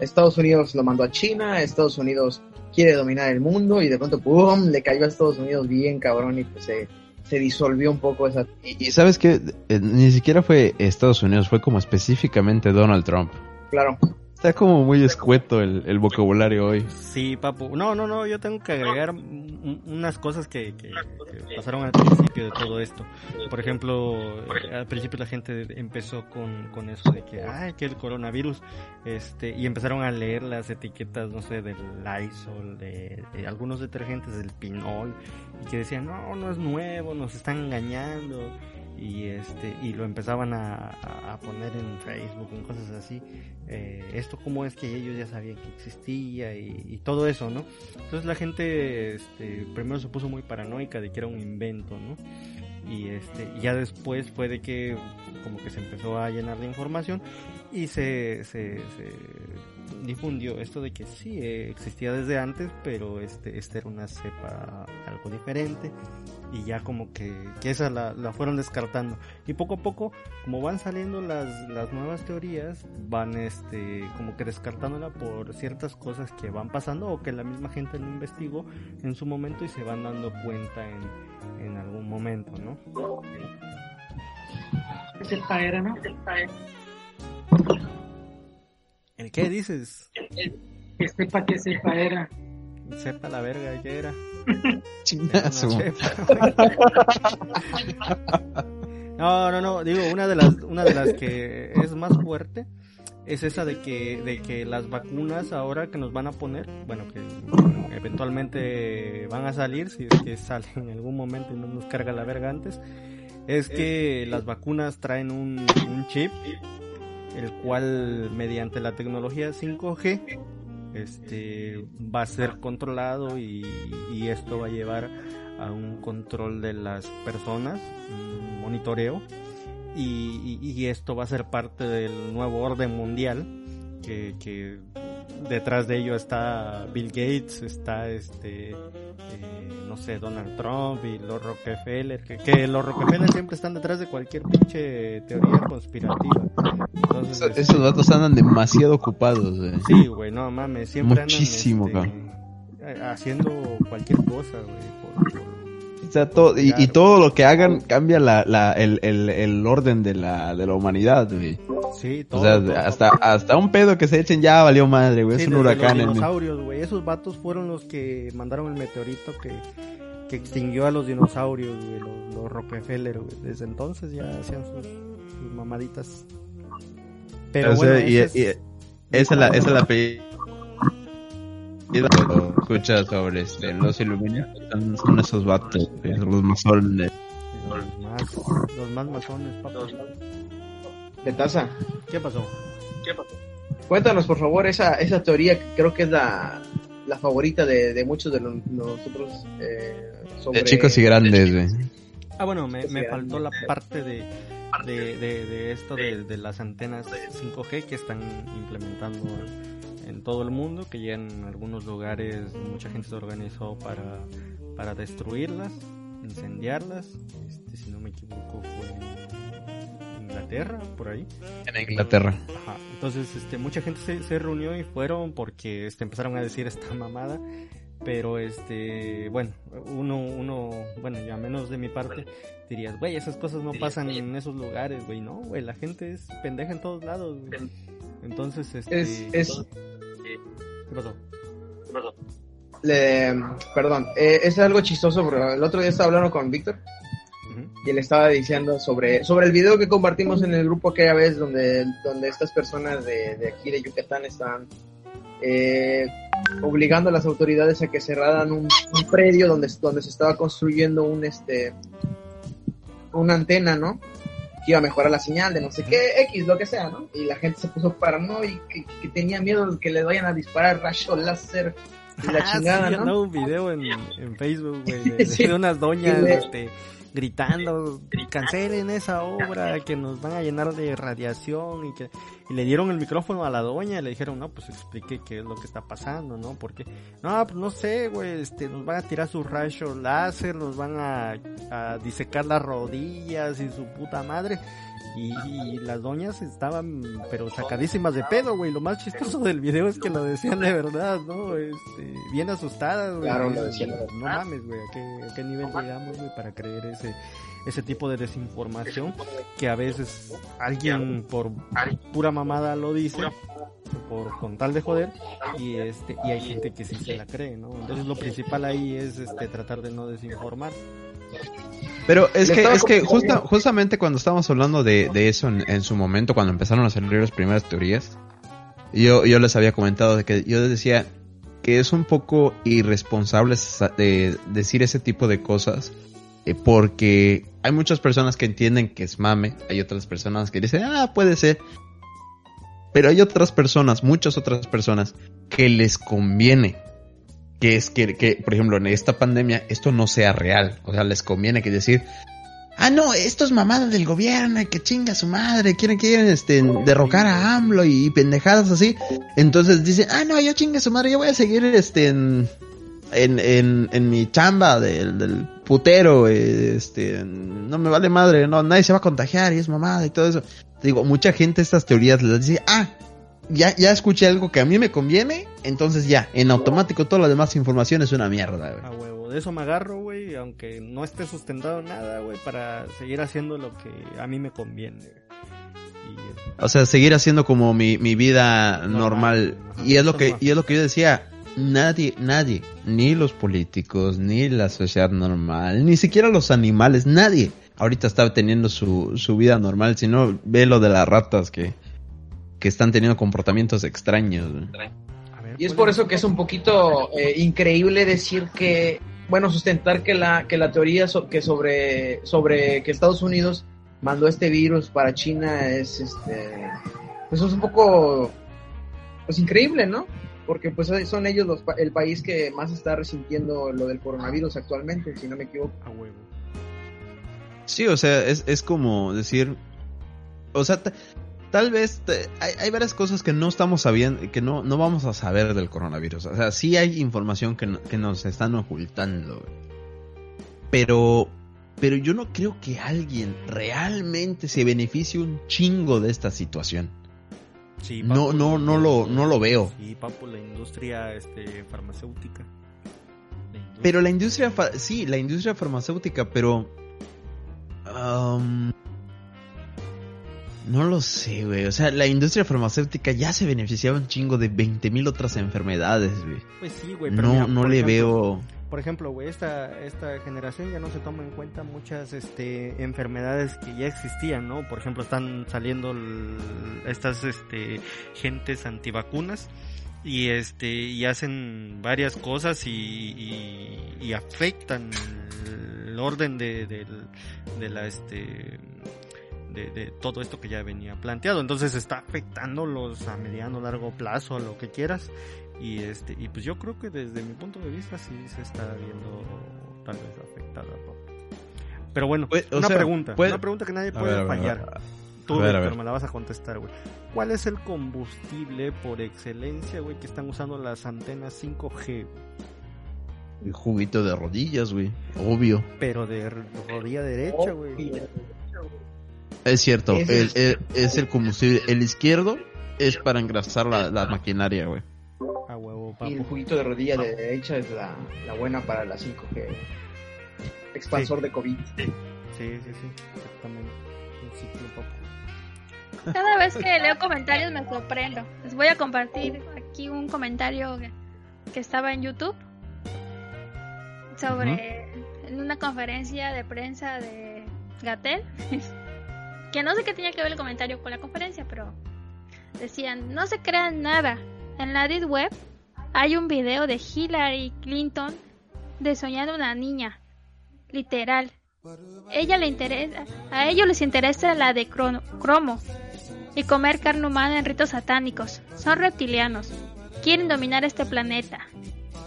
Estados Unidos lo mandó a China, Estados Unidos quiere dominar el mundo y de pronto ¡pum! le cayó a Estados Unidos bien cabrón y pues se, se disolvió un poco esa... Y, y sabes que ni siquiera fue Estados Unidos, fue como específicamente Donald Trump. Claro. Está como muy escueto el, el vocabulario hoy. Sí, papu. No, no, no, yo tengo que agregar un- unas cosas que, que- que pasaron al principio de todo esto. Por ejemplo, eh, al principio la gente empezó con, con eso de que, ay, que el coronavirus, este, y empezaron a leer las etiquetas, no sé, del Lysol, de, de algunos detergentes, del Pinol, y que decían, no, no es nuevo, nos están engañando. Y este y lo empezaban a, a- poner en Facebook, en cosas así eh, esto cómo es que ellos ya sabían que existía y, todo eso, ¿no? Entonces la gente este, primero se puso muy paranoica de que era un invento, ¿no? Y este ya después fue de que como que se empezó a llenar de información y se difundió esto de que sí eh, existía desde antes, pero este este era una cepa algo diferente y ya como que, que esa la, la fueron descartando. Y poco a poco como van saliendo las, las nuevas teorías van este como que descartándola por ciertas cosas que van pasando o que la misma gente lo investigó en su momento y se van dando cuenta en, en algún momento no Es el paera, ¿no? el qué dices Que sepa que es el paera. sepa la verga qué era Chingazo. No, no, no, digo, una de las una de las que es más fuerte es esa de que de que las vacunas ahora que nos van a poner, bueno, que bueno, eventualmente van a salir si es que salen en algún momento y no nos carga la verga antes, es que las vacunas traen un, un chip el cual mediante la tecnología 5G este va a ser controlado y, y esto va a llevar a un control de las personas, un monitoreo y, y- esto va a ser parte del nuevo orden mundial que, que detrás de ello está Bill Gates, está este, eh, no sé, Donald Trump y los Rockefeller, que, que los Rockefeller siempre están detrás de cualquier pinche teoría conspirativa. Entonces, este, esos datos andan demasiado ocupados, güey. Sí, güey, no mames, siempre Muchísimo, andan este, eh, haciendo cualquier cosa, güey. por- por- O sea, todo, y, y todo lo que hagan cambia la, la, el, el, el orden de la, de la humanidad, güey. Sí, todo. O sea, todo. hasta, hasta un pedo que se echen ya valió madre, güey. Sí, es un huracán. Los dinosaurios, güey. Esos vatos fueron los que mandaron el meteorito que, que extinguió a los dinosaurios, güey. Los, los Rockefeller, güey. Desde entonces ya hacían sus, sus mamaditas. Pero O sea, bueno, y- ese y- es- esa es la, esa es la Cuando escuchas sobre este, los Illuminati, son, son esos vatos, los masones. los más, los más masones, papá. De taza. ¿Qué pasó? Cuéntanos, por favor, esa, esa teoría que creo que es la, la favorita de, de muchos de los- nosotros. Eh, sobre... De chicos y grandes, güey. Ah, bueno, me, me faltó la parte de, de, de, de esto de, de las antenas 5G que están implementando en todo el mundo, que ya en algunos lugares mucha gente se organizó para, para destruirlas, incendiarlas. Este, si no me equivoco, fue en Inglaterra, por ahí. En Inglaterra. Ajá. Entonces, este, mucha gente se, se reunió y fueron porque este, empezaron a decir esta mamada. Pero, este, bueno, uno, uno, bueno, ya menos de mi parte, dirías, güey, esas cosas no pasan en esos lugares, güey. No, güey, la gente es pendeja en todos lados, güey. Entonces, este... Es, es, ¿Qué pasó? le- perdón, eh, es algo chistoso, pero el otro día estaba hablando con Víctor y le estaba diciendo sobre, sobre el video que compartimos en el grupo aquella vez donde, donde estas personas de, de aquí de Yucatán están eh, obligando a las autoridades a que cerraran un, un predio donde, donde se estaba construyendo un este una antena, ¿no? Que iba a mejorar la señal de no sé qué, X, lo que sea, ¿no? Y la gente se puso paranoica y que, que tenía miedo de que le vayan a disparar rayo láser y la Ah, chingada, sí, ¿no? un video en, en Facebook, güey, de, Sí. de unas doñas, este, gritando, cancelen esa obra, que nos van a llenar de radiación, y que, y le dieron el micrófono a la doña, y le dijeron, no, pues explique qué es lo que está pasando, ¿no? Porque, no, pues no sé, güey, este, nos van a tirar sus rayos láser, nos van a, a disecar las rodillas y su puta madre. Y, y las doñas estaban, pero sacadísimas de pedo, güey. Lo más chistoso del video es que lo decían de verdad, ¿no? Este, bien asustadas, güey. Claro, lo decían. No mames, güey, ¿a qué, a qué nivel llegamos, güey, para creer ese, ese tipo de desinformación que a veces alguien por pura mamada lo dice, por con tal de joder, y este, y hay gente que sí se la cree, ¿no? Entonces lo principal ahí es este tratar de no desinformar. Pero es Le que, es que justa- justamente cuando estábamos hablando de, de eso en, en su momento, cuando empezaron a salir las primeras teorías, yo, yo les había comentado de que yo les decía que es un poco irresponsable sa- de decir ese tipo de cosas, eh, porque hay muchas personas que entienden que es mame, hay otras personas que dicen, ah, puede ser, pero hay otras personas, muchas otras personas, que les conviene que es que, que, por ejemplo, en esta pandemia esto no sea real. O sea, les conviene que decir, ah, no, esto es mamada del gobierno, que chinga su madre, quieren, quieren, este, derrocar a AMLO y pendejadas así. Entonces dicen, ah, no, yo chinga su madre, yo voy a seguir, este, en, en, en, en mi chamba del, del putero, este, no me vale madre, no, nadie se va a contagiar y es mamada y todo eso. Digo, mucha gente estas teorías les dice, ah, ya, ya escuché algo que a mí me conviene, entonces ya, en automático toda la demás información es una mierda, güey. A huevo, de eso me agarro, güey, aunque no esté sustentado en nada, güey, para seguir haciendo lo que a mí me conviene. Y, O sea, seguir haciendo como mi, mi vida normal. Normal. Y es lo que, y es lo que yo decía. Nadie, nadie, ni los políticos, ni la sociedad normal, ni siquiera los animales, nadie ahorita está teniendo su, su vida normal, si no ve lo de las ratas que, que están teniendo comportamientos extraños. Y es por eso que es un poquito eh, increíble decir que, bueno, sustentar que la, que la teoría so- que sobre, sobre que Estados Unidos mandó este virus para China es, este, pues es un poco, pues increíble, ¿no? Porque pues son ellos los, pa- el país que más está resintiendo lo del coronavirus actualmente, si no me equivoco. A huevo. Sí, o sea, es, es como decir, o sea, tal vez te- hay, hay varias cosas que no estamos sabiendo, que no, no vamos a saber del coronavirus. O sea, sí hay información que, no- que nos están ocultando. güey. Pero, pero yo no creo que alguien realmente se beneficie un chingo de esta situación. Sí, No, papu, no, no lo, no lo veo. Sí, papu, la industria este, farmacéutica. La industria- Pero la industria, sí, la industria farmacéutica, pero... am, no lo sé, güey. O sea, la industria farmacéutica ya se beneficiaba un chingo de 20.000 otras enfermedades, güey. Pues sí, güey, pero No, mira, no le ejemplo, veo... Por ejemplo, güey, esta, esta generación ya no se toma en cuenta muchas este, enfermedades que ya existían, ¿no? Por ejemplo, están saliendo el- estas este, gentes antivacunas y este y hacen varias cosas y, y, y afectan el orden de, del- de la este de, de todo esto que ya venía planteado entonces está afectando los a mediano largo plazo a lo que quieras y este y pues yo creo que desde mi punto de vista sí se está viendo tal vez afectada ¿no? pero bueno Pues, una sea, pregunta puede- una pregunta que nadie A puede ver, fallar. Tú, ver, ver. me la vas a contestar, güey. ¿Cuál es el combustible por excelencia, güey, que están usando las antenas 5G? El juguito de rodillas, güey. Obvio. Pero de rodilla derecha, güey. Es cierto. Es el- es el combustible. El izquierdo es para engrasar la, la maquinaria, güey. A huevo, Y el juguito de rodilla de derecha es la, la buena para la 5G. Expansor de COVID. Sí, sí, sí. Exactamente. Ciclo. Cada vez que leo comentarios me sorprendo. Les voy a compartir aquí un comentario que, que estaba en YouTube sobre en una conferencia de prensa de Gatel. que no sé qué tenía que ver el comentario con la conferencia, pero decían, no se crean nada. En la Deep Web hay un video de Hillary Clinton desoñando una niña. Literal. Ella le interesa, a ellos les interesa la de crono- cromo y comer carne humana en ritos satánicos. Son reptilianos. Quieren dominar este planeta,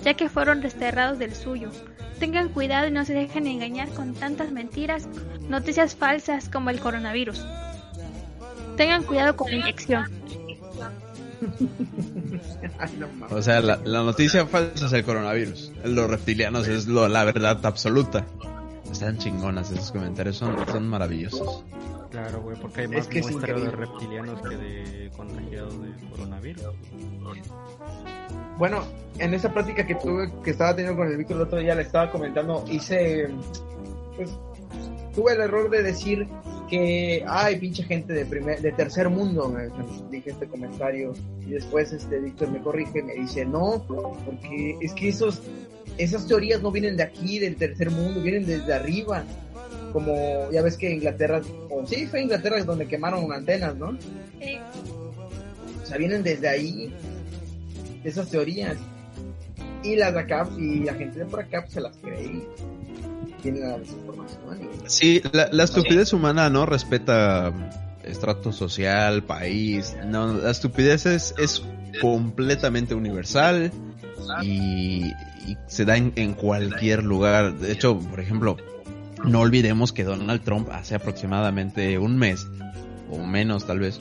ya que fueron desterrados del suyo. Tengan cuidado y no se dejen engañar con tantas mentiras, noticias falsas como el coronavirus. Tengan cuidado con la inyección. O sea, la, la noticia falsa es el coronavirus. Los reptilianos es lo, la verdad absoluta. Están chingonas esos comentarios, son, son maravillosos. Claro, güey, porque hay Es más que es muestreo de reptilianos que de contagiados de coronavirus. Bueno, en esa práctica que tuve, que estaba teniendo con el Víctor el otro día, le estaba comentando, hice, pues, tuve el error de decir que, ay, pinche gente de primer, de tercer mundo, me dije este comentario, y después este Víctor me corrige, me dice, no, porque es que esos, esas teorías no vienen de aquí, del tercer mundo, vienen desde arriba, como, ya ves que Inglaterra, o sí, fue Inglaterra donde quemaron antenas, ¿no? Sí. O sea, vienen desde ahí esas teorías. Y las de acá, y la gente de por acá pues, se las cree y tiene la desinformación. y- Sí, la, la estupidez humana no respeta estrato social, país. No, la estupidez es, es completamente universal y, y se da en, en cualquier lugar. De hecho, por ejemplo, no olvidemos que Donald Trump hace aproximadamente un mes, o menos tal vez,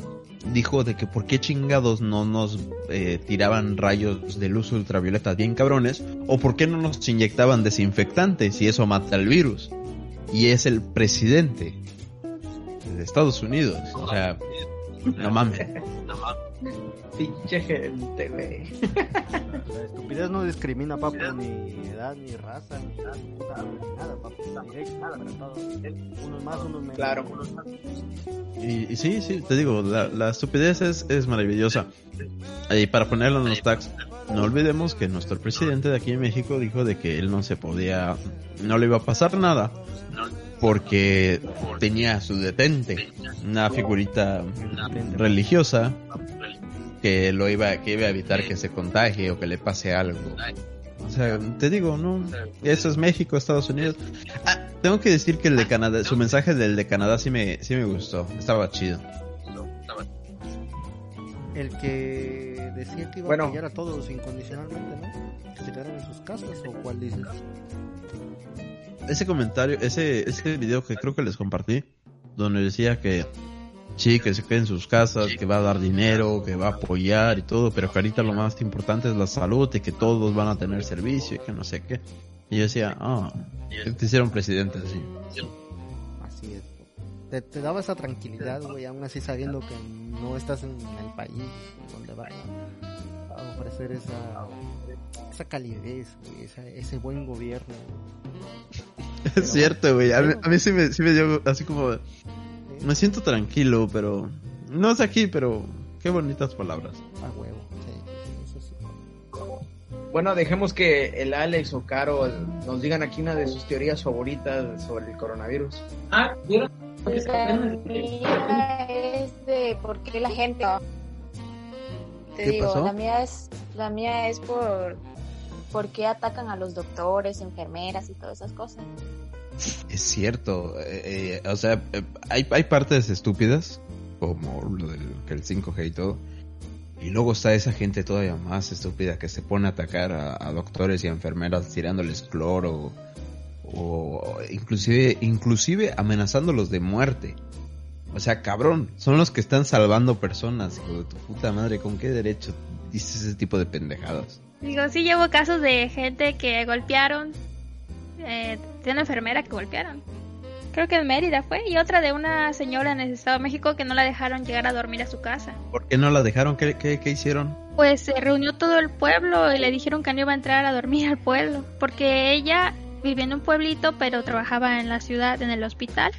dijo de que por qué chingados no nos eh, tiraban rayos de luz ultravioleta bien cabrones, o por qué no nos inyectaban desinfectantes y eso mata el virus. Y es el presidente de Estados Unidos. O sea, no mames. Pinche gente, güey. La estupidez no discrimina, papu, ni edad, ni raza, ni nada, ni nada, papu. Directo para todos. Unos más, unos menos. Claro. Y, y sí, sí, te digo, la, la estupidez es, es maravillosa. Y para ponerlo en los tags, no olvidemos que nuestro presidente de aquí en México dijo de que él no se podía, no le iba a pasar nada porque tenía su detente, una figurita religiosa que lo iba, que iba a evitar que se contagie o que le pase algo. O sea, te digo, no, eso es México, Estados Unidos. Ah, tengo que decir que el de Canadá, su mensaje del de Canadá sí me, sí me gustó, estaba chido. El que decía que iba Bueno. a apoyar a todos incondicionalmente, ¿no? Que se quedaran en sus casas, o cuál dices. Ese comentario, ese, ese video que creo que les compartí, donde decía que Sí, que se queden en sus casas, que va a dar dinero, que va a apoyar y todo, pero que ahorita lo más importante es la salud y que todos van a tener servicio y que no sé qué. Y yo decía, ah, te hicieron presidente así. Así es. Te, te daba esa tranquilidad, güey, aún así sabiendo que no estás en el país donde va a, a ofrecer esa, esa calidez, güey, esa- ese buen gobierno. Es cierto, güey. A mí, a mí sí, me, sí me dio así como... Me siento tranquilo, pero... No es aquí, pero... Qué bonitas palabras. A huevo, sí, sí, eso sí. Bueno, dejemos que el Alex o Caro nos digan aquí una de sus teorías favoritas sobre el coronavirus. Ah, mía es de por qué la gente. Te ¿Qué digo, pasó? la mía es la mía es por por qué atacan a los doctores, enfermeras y todas esas cosas. Es cierto. eh, eh, o sea, eh, hay, hay partes estúpidas, como lo del que el 5G y todo. Y luego está esa gente todavía más estúpida que se pone a atacar a, doctores y enfermeras tirándoles cloro o inclusive inclusive amenazándolos de muerte. O sea, cabrón, son los que están salvando personas, hijo de tu puta madre, ¿con qué derecho dices ese tipo de pendejadas? Digo, sí llevo casos de gente que golpearon, eh, de una enfermera que golpearon. Creo que en Mérida fue, y otra de una señora en el Estado de México que no la dejaron llegar a dormir a su casa. ¿Por qué no la dejaron? ¿Qué, qué, qué hicieron? Pues se reunió todo el pueblo y le dijeron que no iba a entrar a dormir al pueblo, porque ella vivía en un pueblito pero trabajaba en la ciudad, en el hospital.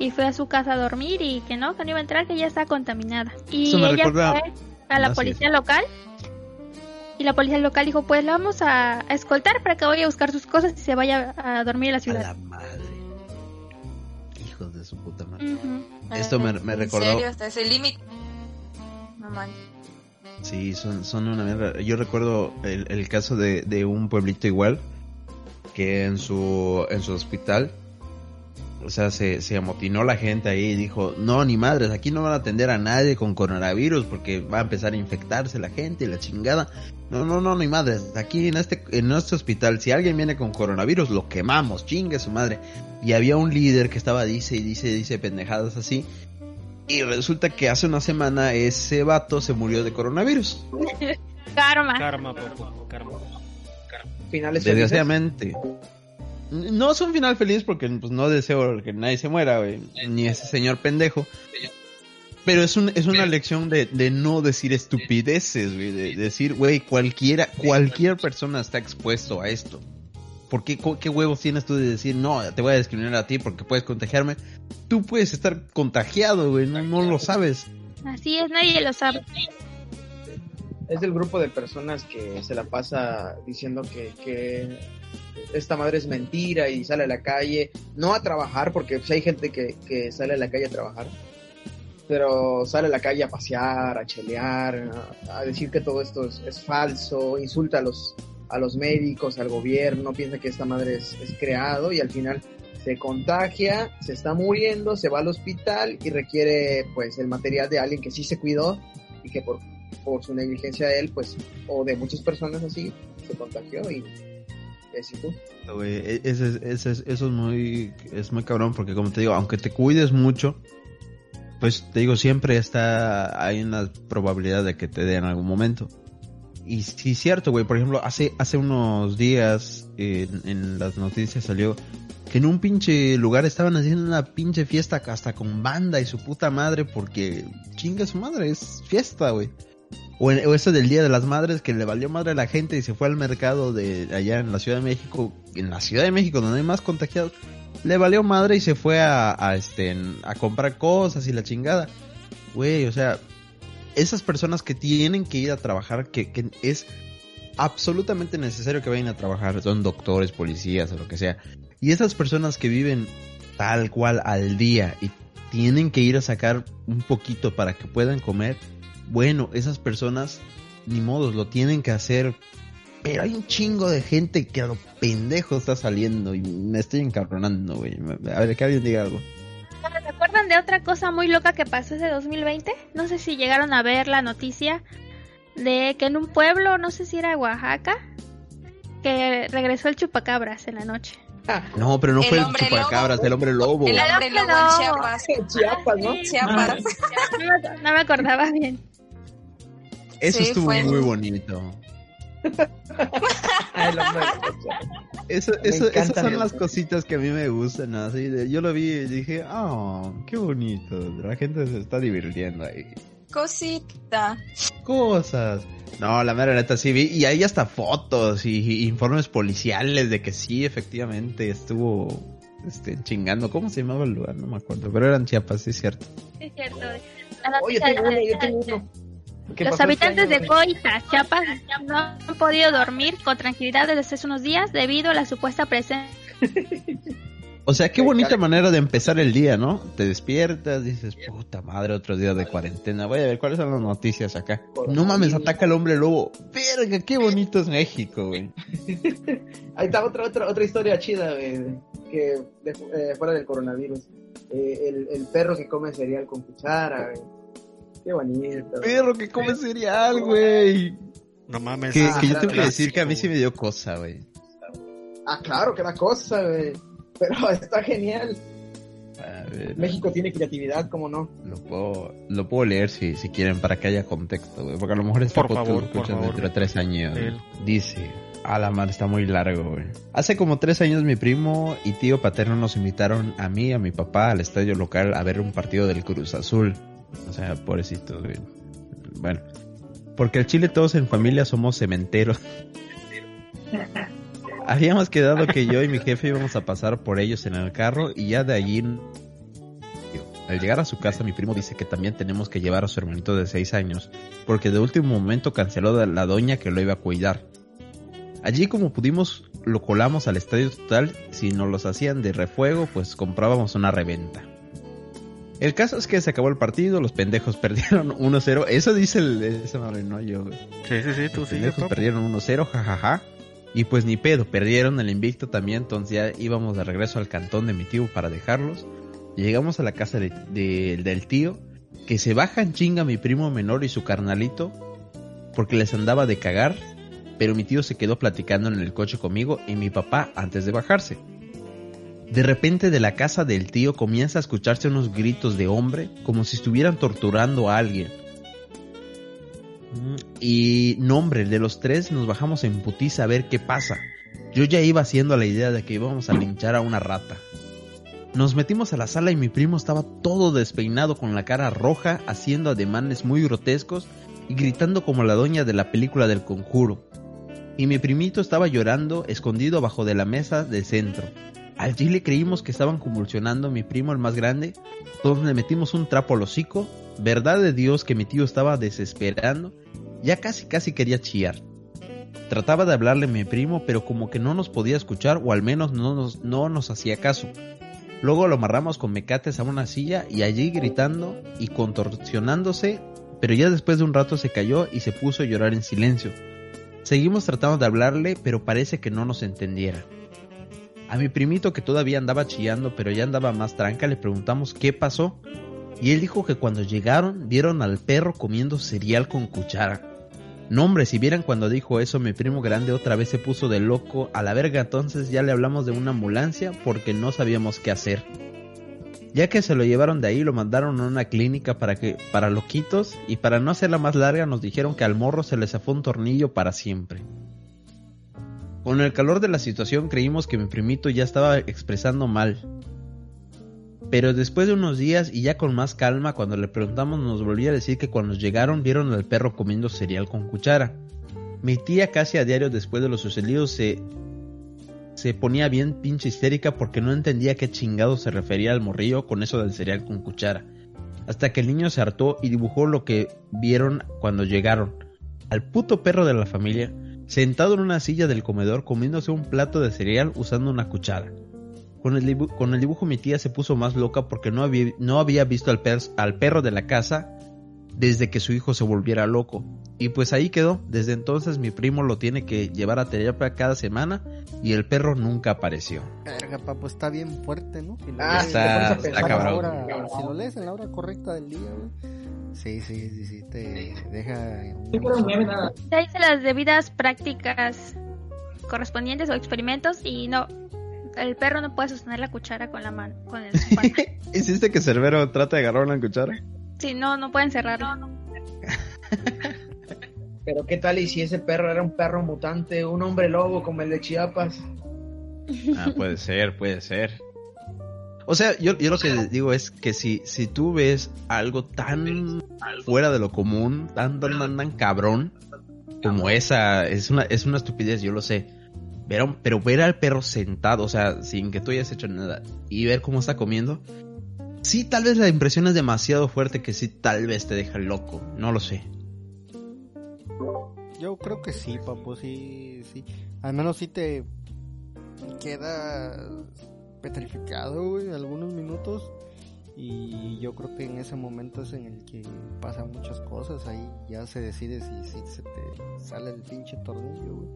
Y fue a su casa a dormir y que no, que no iba a entrar, que ya está contaminada. Y Eso me ella recuerda- fue a la Así es. policía local. Y la policía local dijo, pues la vamos a, a escoltar para que vaya a buscar sus cosas y se vaya a dormir a la A ciudad. la madre. Hijos de su puta madre. Esto me, me ¿En recordó. serio? ¿Hasta ese límite? No. Sí, son, son una mierda. Yo recuerdo el, el caso de, de un pueblito igual, que en su, en su hospital, o sea, se, se amotinó la gente ahí y dijo, no, ni madres, aquí no van a atender a nadie con coronavirus porque va a empezar a infectarse la gente y la chingada. No, no, no, ni madres, aquí en este, en este hospital, si alguien viene con coronavirus, lo quemamos, chingue su madre. Y había un líder que estaba, dice y dice, dice pendejadas así. Y resulta que hace una semana ese vato se murió de coronavirus. Karma. Karma, popo, karma. Finales felices. No es un final feliz porque pues, no deseo que nadie se muera, güey. Ni ese señor pendejo. Pero es, un, es una lección de, de no decir estupideces, güey. De decir, güey, cualquiera, cualquier persona está expuesto a esto. ¿Por qué, qué huevos tienes tú de decir, no, te voy a discriminar a ti porque puedes contagiarme? Tú puedes estar contagiado, güey, no, no lo sabes. Así es, nadie lo sabe. Es del grupo de personas que se la pasa diciendo que, que esta madre es mentira y sale a la calle, no a trabajar, porque pues, hay gente que, que sale a la calle a trabajar, pero sale a la calle a pasear, a chelear, a, a decir que todo esto es, falso, insulta a los, a los médicos, al gobierno, piensa que esta madre es, es creado y al final se contagia, se está muriendo, se va al hospital y requiere pues el material de alguien que sí se cuidó y que por, por su negligencia de él pues o de muchas personas así se contagió y Güey, e- es- ese es- eso es muy, es muy cabrón porque como te digo, aunque te cuides mucho, pues te digo, siempre está, hay una probabilidad de que te dé en algún momento. Y sí, es cierto, güey, por ejemplo, hace, hace unos días en, en las noticias salió que en un pinche lugar estaban haciendo una pinche fiesta hasta con banda y su puta madre porque chinga su madre, es fiesta, güey. O, en- eso del Día de las Madres que le valió madre a la gente y se fue al mercado de allá en la Ciudad de México, en la Ciudad de México donde hay más contagiados, le valió madre y se fue a, a, este a comprar cosas y la chingada. Güey, o sea, esas personas que tienen que ir a trabajar, que, que es absolutamente necesario que vayan a trabajar, son doctores, policías o lo que sea. Y esas personas que viven tal cual al día y tienen que ir a sacar un poquito para que puedan comer, bueno, esas personas ni modos lo tienen que hacer. Pero hay un chingo de gente que a lo pendejo está saliendo y me estoy encabronando, güey. A ver, que alguien diga algo. ¿Se acuerdan de otra cosa muy loca que pasó ese 2020? No sé si llegaron a ver la noticia de que en un pueblo, no sé si era Oaxaca, que regresó el chupacabras en la noche. No, pero no El fue el chupacabras, el hombre lobo. El hombre lobo lobo. en Chiapas. Chiapas, ¿no? Chiapas. No me, no me acordaba bien. Eso Sí, estuvo fue- muy bonito. Eso, eso, esas son eso. las cositas que a mí me gustan. Así de- yo lo vi y dije, ah, qué bonito. La gente se está divirtiendo ahí. Cosita. Cosas. No, la mera neta sí vi. Y hay hasta fotos y, y informes policiales de que sí, efectivamente, estuvo este, chingando. ¿Cómo se llamaba el lugar? No me acuerdo. Pero eran Chiapas, sí es cierto. Sí, es cierto. La Oye, noticia tengo uno, yo tengo uno. ¿Qué Los pasó este habitantes de? Coita, Chiapas, no han podido dormir con tranquilidad desde hace unos días debido a la supuesta presencia. O sea, qué bonita manera de empezar el día, ¿no? Te despiertas, dices, puta madre, otro día de cuarentena. Voy a ver cuáles son las noticias acá. No mames, ataca al hombre lobo. Verga, qué bonito es México, güey. Ahí está otra, otra, otra historia chida, güey, que de- eh, fuera del coronavirus. Eh, el, el perro que come cereal con cuchara, güey. Qué bonito. Perro que come cereal, güey. No mames. Que, Ah, que yo tengo que decir que a mí sí me dio cosa, güey. Ah, claro, que da cosa, güey. Pero está genial. A ver, México tiene creatividad, ¿cómo no? lo puedo, lo puedo leer si, si quieren para que haya contexto, güey. Porque a lo mejor este Por favor, lo por escuchan favor. dentro de tres años. Él. Dice, a la madre está muy largo, güey. Hace como tres años mi primo y tío paterno nos invitaron a mí y a mi papá al estadio local a ver un partido del Cruz Azul. O sea, pobrecito, güey. Bueno. Porque al Chile todos en familia somos cementeros. Habíamos quedado que yo y mi jefe íbamos a pasar por ellos en el carro y ya de allí... Al llegar a su casa mi primo dice que también tenemos que llevar a su hermanito de 6 años porque de último momento canceló de la doña que lo iba a cuidar. Allí como pudimos lo colamos al estadio total, si nos los hacían de refuego pues comprábamos una reventa. El caso es que se acabó el partido, los pendejos perdieron 1-0, eso dice el, madre, no yo, güey. Sí, sí, sí, tú Los pendejos perdieron 1-0, jajaja. Y pues ni pedo, perdieron el invicto también, entonces ya íbamos de regreso al cantón de mi tío para dejarlos. Llegamos a la casa de- de- del tío, que se bajan chinga mi primo menor y su carnalito, porque les andaba de cagar, pero mi tío se quedó platicando en el coche conmigo y mi papá antes de bajarse. De repente de la casa del tío comienza a escucharse unos gritos de hombre, como si estuvieran torturando a alguien. Mm, Y nombre, de los tres nos bajamos en putiza a ver qué pasa. Yo ya iba haciendo la idea de que íbamos a linchar a una rata. Nos metimos a la sala y mi primo estaba todo despeinado con la cara roja, haciendo ademanes muy grotescos y gritando como la doña de la película del conjuro. Y mi primito estaba llorando, escondido bajo de la mesa del centro. Al chile creímos que estaban convulsionando mi primo el más grande, todos le metimos un trapo al hocico, verdad de Dios que mi tío estaba desesperando, ya casi casi quería chillar. Trataba de hablarle a mi primo, pero como que no nos podía escuchar o al menos no nos, no nos hacía caso. Luego lo amarramos con mecates a una silla y allí gritando y contorsionándose, pero ya después de un rato se cayó y se puso a llorar en silencio. Seguimos tratando de hablarle, pero parece que no nos entendiera. A mi primito que todavía andaba chillando, pero ya andaba más tranca, le preguntamos qué pasó. Y él dijo que cuando llegaron vieron al perro comiendo cereal con cuchara. No hombre, si vieran cuando dijo eso, mi primo grande otra vez se puso de loco a la verga, entonces ya le hablamos de una ambulancia porque no sabíamos qué hacer. Ya que se lo llevaron de ahí, lo mandaron a una clínica para que para loquitos y para no hacerla más larga nos dijeron que al morro se le zafó un tornillo para siempre. Con el calor de la situación creímos que mi primito ya estaba expresando mal. Pero después de unos días y ya con más calma, cuando le preguntamos nos volvía a decir que cuando llegaron vieron al perro comiendo cereal con cuchara. Mi tía casi a diario después de lo sucedido se, se ponía bien pinche histérica porque no entendía qué chingado se refería al morrillo con eso del cereal con cuchara. Hasta que el niño se hartó y dibujó lo que vieron cuando llegaron. Al puto perro de la familia, sentado en una silla del comedor comiéndose un plato de cereal usando una cuchara. Con el, con el dibujo mi tía se puso más loca porque no había, no había visto al, al perro de la casa desde que su hijo se volviera loco. Y pues ahí quedó. Desde entonces mi primo lo tiene que llevar a terapia cada semana y el perro nunca apareció. Verga, papo, está bien fuerte, ¿no? Si lo Ah, lees- Está- está cabrón. si lo lees en la hora correcta del día, güey. Sí, sí, sí, sí, te deja... Sí, pero meme nada. Ya hice las debidas prácticas correspondientes o experimentos y no, el perro no puede sostener la cuchara con la mano, con el. ¿Hiciste que Cerbero trate de agarrar una cuchara? Sí, no, no pueden cerrarlo. Pero qué tal y si ese perro era un perro mutante, un hombre lobo como el de Chiapas. Ah, puede ser, puede ser. O sea, yo, yo lo que digo es que si, si tú ves algo tan fuera de lo común, tan, tan, tan, tan cabrón, como esa, es una, es una estupidez, yo lo sé. Pero, pero ver al perro sentado, o sea, sin que tú hayas hecho nada, y ver cómo está comiendo, sí, tal vez la impresión es demasiado fuerte que sí, tal vez te deja loco, no lo sé. Yo creo que sí, papu, sí, sí. Al menos sí te queda petrificado, güey, algunos minutos. Y yo creo que en ese momento es en el que pasan muchas cosas. Ahí ya se decide si, si se te sale el pinche tornillo, güey.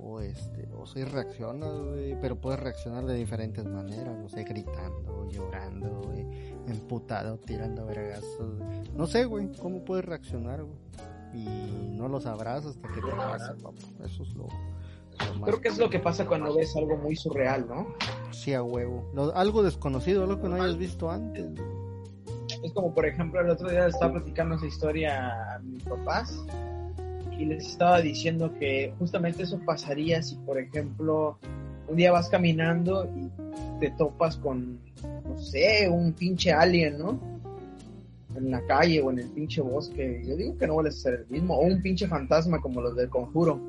O este, o si reaccionas, güey. Pero puedes reaccionar de diferentes maneras. No sé, gritando, llorando, güey. Emputado, tirando vergazos. No sé, güey, cómo puedes reaccionar, güey. Y no lo sabrás hasta que te pasa, papá. Eso es lo, lo más Creo que es lo que pasa cuando ves algo muy surreal, ¿no? Sí, a huevo. Lo- algo desconocido, algo que no hayas visto antes. Es como, por ejemplo, el otro día estaba platicando esa historia a mis papás y les estaba diciendo que justamente eso pasaría si, por ejemplo, un día vas caminando y te topas con, no sé, un pinche alien, ¿no? En la calle o en el pinche bosque. Yo digo que no vuelves a ser el mismo. O un pinche fantasma como los del conjuro.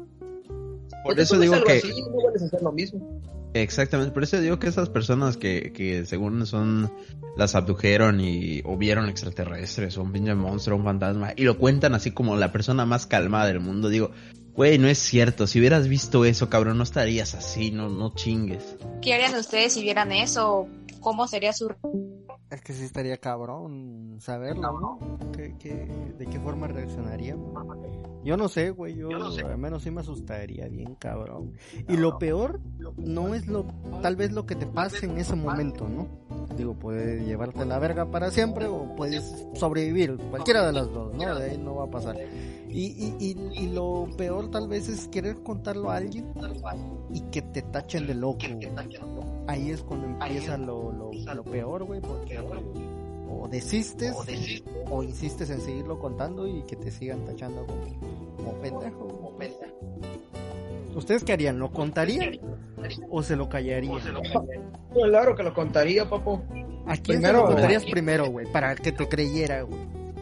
Por eso topas digo algo que... así, no vuelves a hacer lo mismo. Exactamente, por eso digo que esas personas que, que según son las abdujeron y o vieron extraterrestres o un pinche monstruo, un fantasma y lo cuentan así como la persona más calmada del mundo, digo, güey, no es cierto, si hubieras visto eso, cabrón, no estarías así, no, no chingues. ¿Qué harían ustedes si vieran eso? ¿Cómo sería su... Es que sí estaría cabrón saberlo, ¿no? ¿Qué, qué, de qué forma reaccionaríamos? Yo no sé, güey. Yo, al menos sí me asustaría bien, cabrón. Y lo peor no es lo, tal vez lo que te pase en ese momento, ¿no? Digo, puede llevarte la verga para siempre o puedes sobrevivir. Cualquiera de las dos, ¿no? De ahí no va a pasar. Y, y, y, y lo peor tal vez es querer contarlo a alguien y que te tachen de loco. güey. Ahí es cuando empieza lo, lo, lo peor, güey, porque o desistes o insistes en seguirlo contando y que te sigan tachando como, como pendejo. güey. ¿Ustedes qué harían? ¿Lo contarían o se lo callarían? Claro que lo contaría, papo. ¿A quién se Primero- lo contarías primero, güey? Para que te creyera, güey.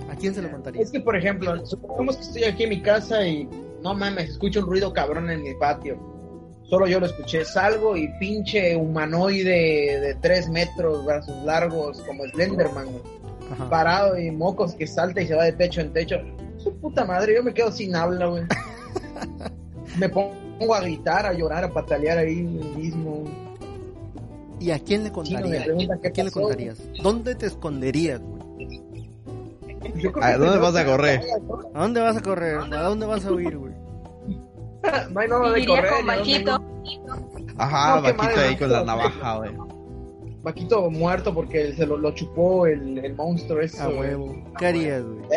¿A quién se lo contarías? Es que, por ejemplo, supongamos que estoy aquí en mi casa y no mames, escucho un ruido cabrón en mi patio. Solo yo lo escuché. Salgo y pinche humanoide de 3 metros, brazos largos, como Slenderman, güey, Ajá. parado y mocos que salta y se va de techo en techo. Su puta madre, yo me quedo sin habla, güey. me pongo a gritar, a llorar, a patalear ahí mismo. ¿Y a quién le contarías? qué ¿A quién le contarías? ¿Dónde te esconderías, güey? ¿A dónde vas a correr? ¿no? ¿A dónde vas a correr? ¿A dónde vas a huir, güey? No hay nada de correr. con Vaquito. Ajá, No, vaquito ahí con la navaja, güey. Vaquito muerto porque se lo, lo chupó el, el monstruo ese. A huevo. ¿Qué harías, güey?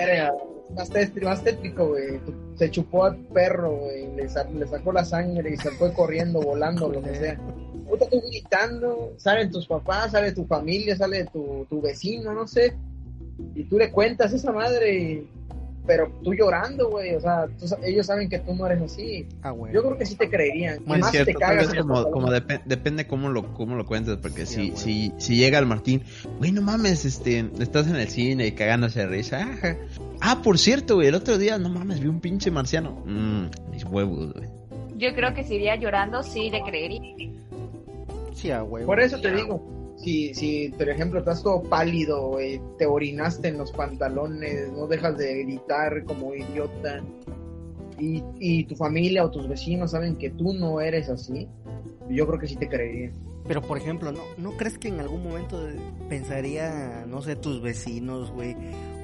Más tétrico, más tétrico, güey. Se chupó al perro, güey. Le, sa- le sacó la sangre y se fue corriendo, volando, lo que sea. Puta, tú gritando, salen tus papás, sale tu familia, sale tu, tu vecino, no sé. Y tú le cuentas esa madre, y- pero tú llorando, güey. O sea, tú sa- ellos saben que tú no eres así. A huevo. Yo creo que sí te creerían. Más si cierto, te cagas. como, como depe- depende cómo lo, cómo lo cuentes, porque Sí, si, si, si llega el Martín, güey, no mames, este, estás en el cine y cagándose de risa, ajá. Ah, por cierto, güey, el otro día, no mames, vi un pinche marciano. Mmm, mis huevos, güey. Yo creo que si iría llorando, sí le creería. Sí, a huevo. Por eso te digo, si, si por ejemplo estás todo pálido, te orinaste en los pantalones, no dejas de gritar como idiota, y, y tu familia o tus vecinos saben que tú no eres así, yo creo que sí te creería. Pero por ejemplo, ¿no, ¿no crees que en algún momento pensaría, no sé, tus vecinos, güey?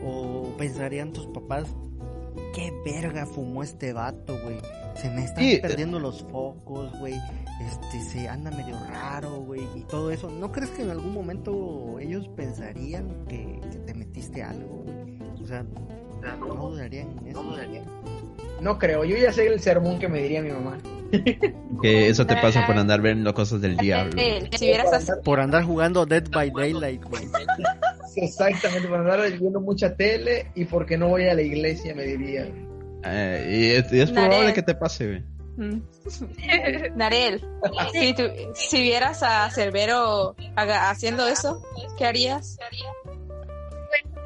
O pensarían tus papás, qué verga fumó este vato, güey. Se me están Sí, eh. perdiendo los focos, güey. Este, se anda medio raro, güey. Y todo eso. ¿No crees que en algún momento ellos pensarían que, que te metiste algo, güey? O sea, no dudarían en eso. No creo, yo ya sé el sermón que me diría mi mamá. Que eso te pasa por andar viendo cosas del diablo. Eh, Si vieras así, Por andar jugando Dead by Daylight, güey. Exactamente, por andar viendo mucha tele y porque no voy a la iglesia, me diría. Eh, y es, y es probable Narel. que te pase, güey. Mm. Narel, si, tú- si vieras a Cerbero haciendo eso, ¿qué harías?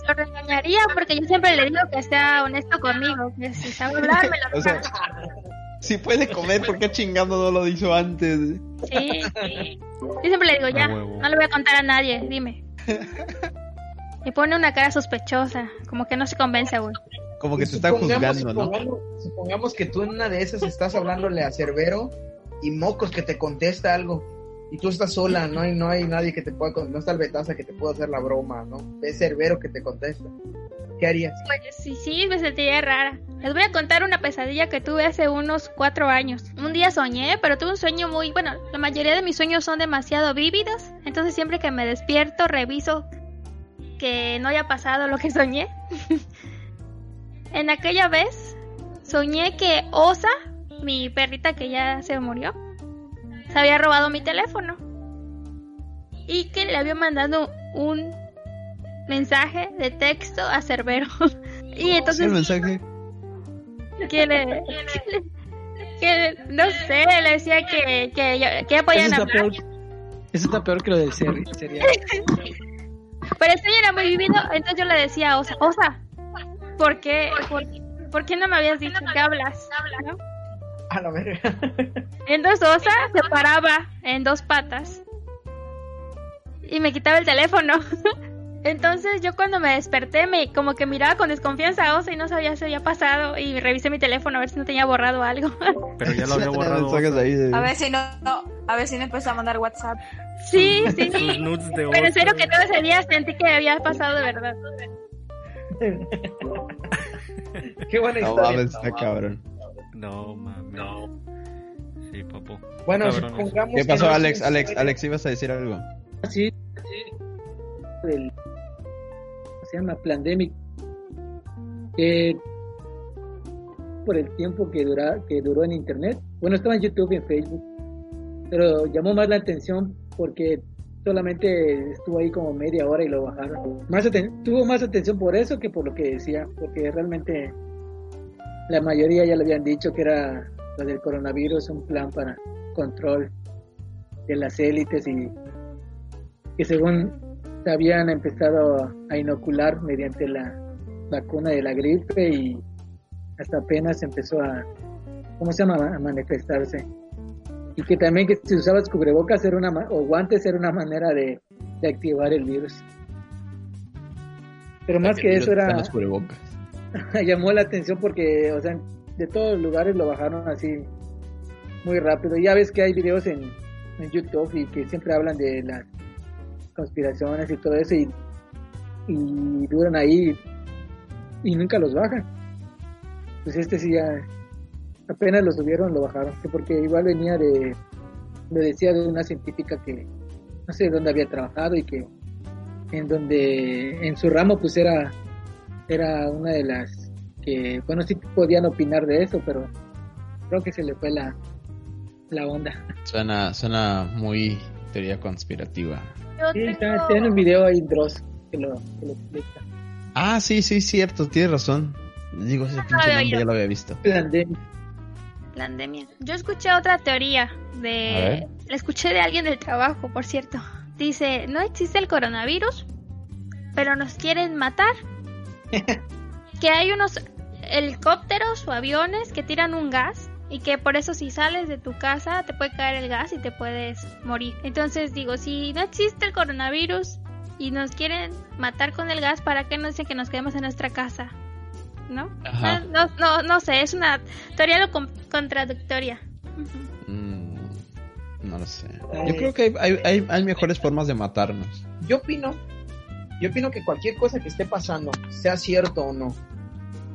Lo regañaría porque yo siempre le digo que sea honesto conmigo. Que si sabe hablar, me lo O sea, si puede comer, ¿por qué chingando no lo hizo antes? Sí, sí. Yo siempre le digo, ya, no le voy a contar a nadie, dime. Y pone una cara sospechosa, como que no se convence, güey. Como que te está supongamos- juzgando, ¿no? supongamos, que tú en una de esas estás hablándole a Cerbero y Mocos que te contesta algo y tú estás sola, no hay, no hay nadie que te pueda, no está el Betaza que te pueda hacer la broma, ¿no? Es Cerbero que te contesta. ¿Qué harías? Pues sí, sí, me sentiría rara. Les voy a contar una pesadilla que tuve hace unos cuatro años. Un día soñé, pero tuve un sueño muy... Bueno, la mayoría de mis sueños son demasiado vívidos, entonces siempre que me despierto reviso que no haya pasado lo que soñé. en aquella vez soñé que Osa, mi perrita que ya se murió, se había robado mi teléfono. Y que le había mandado un mensaje de texto a Cerbero. y entonces el mensaje. que le, que no sé, le decía que, que, ya- ya Eso está, hablar. peor, eso está peor que lo del ser- serial. Pero el sueño era muy vivido, entonces yo le decía a Osa, Osa, ¿por qué, por, por qué no me habías dicho que hablas? ¿No? A la verga. Entonces Osa se paraba en dos patas y me quitaba el teléfono. Entonces yo cuando me desperté me como que miraba con desconfianza a Osa y no sabía si había pasado y revisé mi teléfono a ver si no tenía borrado algo. Pero ya lo había borrado. A ver si no, no, a ver si no empezó a mandar WhatsApp. sí, sí, Sus sí. nudes de Pero en serio que todo ese día sentí que había pasado de verdad. Qué buena No historia. mames, está cabrón. No, mames. Sí, papu. Bueno, supongamos ¿Qué que pasó, no Alex? Alex, Alex, ibas a decir algo. Sí, sí. El, ¿cómo se llama? Plandemic. Que por el tiempo que, dura, que duró en internet. Bueno, estaba en YouTube y en Facebook. Pero llamó más la atención porque solamente estuvo ahí como media hora y lo bajaron. Más tuvo más atención por eso que por lo que decía, porque realmente la mayoría ya le habían dicho que era lo del coronavirus, un plan para control de las élites y que según se habían empezado a inocular mediante la vacuna de la gripe y hasta apenas empezó a, ¿cómo se llama?, a manifestarse. Y que también que si usabas cubrebocas era una, o guantes era una manera de, de activar el virus. Pero más que eso era, Están los cubrebocas. llamó la atención porque, o sea, de todos los lugares lo bajaron así muy rápido. Ya ves que hay videos en, en YouTube y que siempre hablan de las conspiraciones y todo eso y, y duran ahí y nunca los bajan. Pues este sí ya apenas lo subieron, lo bajaron, que porque igual venía de, lo decía de una científica que no sé dónde había trabajado y que en donde en su ramo pues era era una de las que, bueno, sí podían opinar de eso, pero creo que se le fue la, la onda. Suena, suena muy teoría conspirativa. Yo Sí, está, tengo- está en un video ahí Dross que lo, que lo explica. Ah, sí, sí, cierto, tienes razón. Digo, ese pinche había nombre ya lo había visto. Pandemia. Pandemia. Yo escuché otra teoría de... La escuché de alguien del trabajo, por cierto. Dice, no existe el coronavirus, pero nos quieren matar. que hay unos helicópteros o aviones que tiran un gas y que por eso si sales de tu casa te puede caer el gas y te puedes morir. Entonces digo, si no existe el coronavirus y nos quieren matar con el gas, ¿para qué no dicen que nos quedemos en nuestra casa? ¿No? Ajá. No, no, no, no sé, es una teoría lo con- contradictoria. Mm, no lo sé. Yo creo que hay, hay, hay, hay mejores formas de matarnos. Yo opino, yo opino que cualquier cosa que esté pasando, sea cierto o no,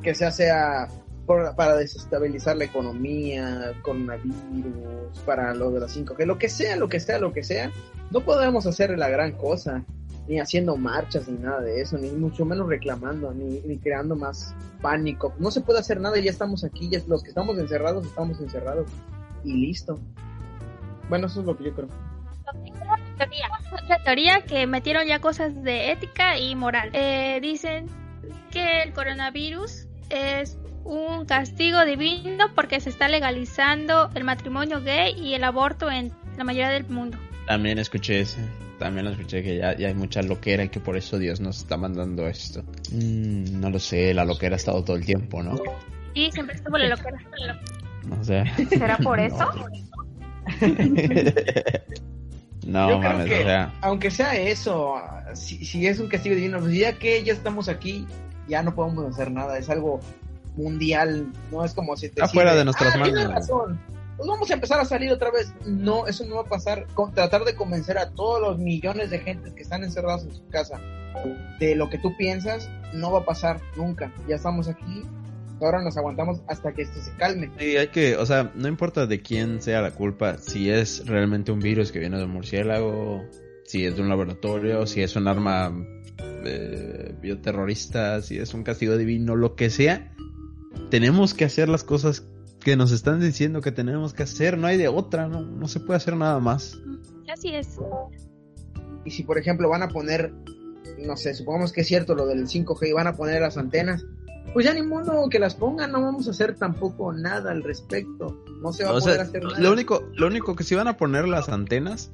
que sea sea por- para desestabilizar la economía, coronavirus, para lo de las 5G, lo que sea, lo que sea, lo que sea, no podemos hacer la gran cosa, ni haciendo marchas, ni nada de eso, ni mucho menos reclamando, ni, ni creando más pánico. No se puede hacer nada, ya estamos aquí, ya los que estamos encerrados, estamos encerrados. y listo. Bueno, eso es lo que yo creo. teoría. Otra teoría que metieron ya cosas de ética y moral. Eh, dicen que el coronavirus es un castigo divino porque se está legalizando el matrimonio gay y el aborto en la mayoría del mundo. También escuché ese. También lo escuché que ya, ya hay mucha loquera y que por eso Dios nos está mandando esto. Mm, no lo sé, la loquera ha estado todo el tiempo, ¿no? Sí, siempre estuvo la locura. O sea, ¿Será por eso? no Yo creo mames, que, o sea, aunque sea eso, si, si es un castigo divino, pues ya que ya estamos aquí, ya no podemos hacer nada. Es algo mundial, no es como si te Está fuera decide, de nuestras "Ah, manos". razón, Pues vamos a empezar a salir otra vez. No, eso no va a pasar. Tratar de convencer a todos los millones de gentes que están encerrados en su casa de lo que tú piensas, no va a pasar nunca. Ya estamos aquí, ahora nos aguantamos hasta que esto se calme. Sí, hay que, o sea, no importa de quién sea la culpa, si es realmente un virus que viene de un murciélago, si es de un laboratorio, si es un arma eh, bioterrorista, si es un castigo divino, lo que sea, tenemos que hacer las cosas que nos están diciendo que tenemos que hacer, no hay de otra, no, no se puede hacer nada más. Así es. Y si, por ejemplo, van a poner, no sé, supongamos que es cierto lo del 5G y van a poner las antenas, pues ya ni modo que las pongan, no vamos a hacer tampoco nada al respecto. No se va a O poder sea, hacer nada. lo único, lo único que si van a poner las antenas,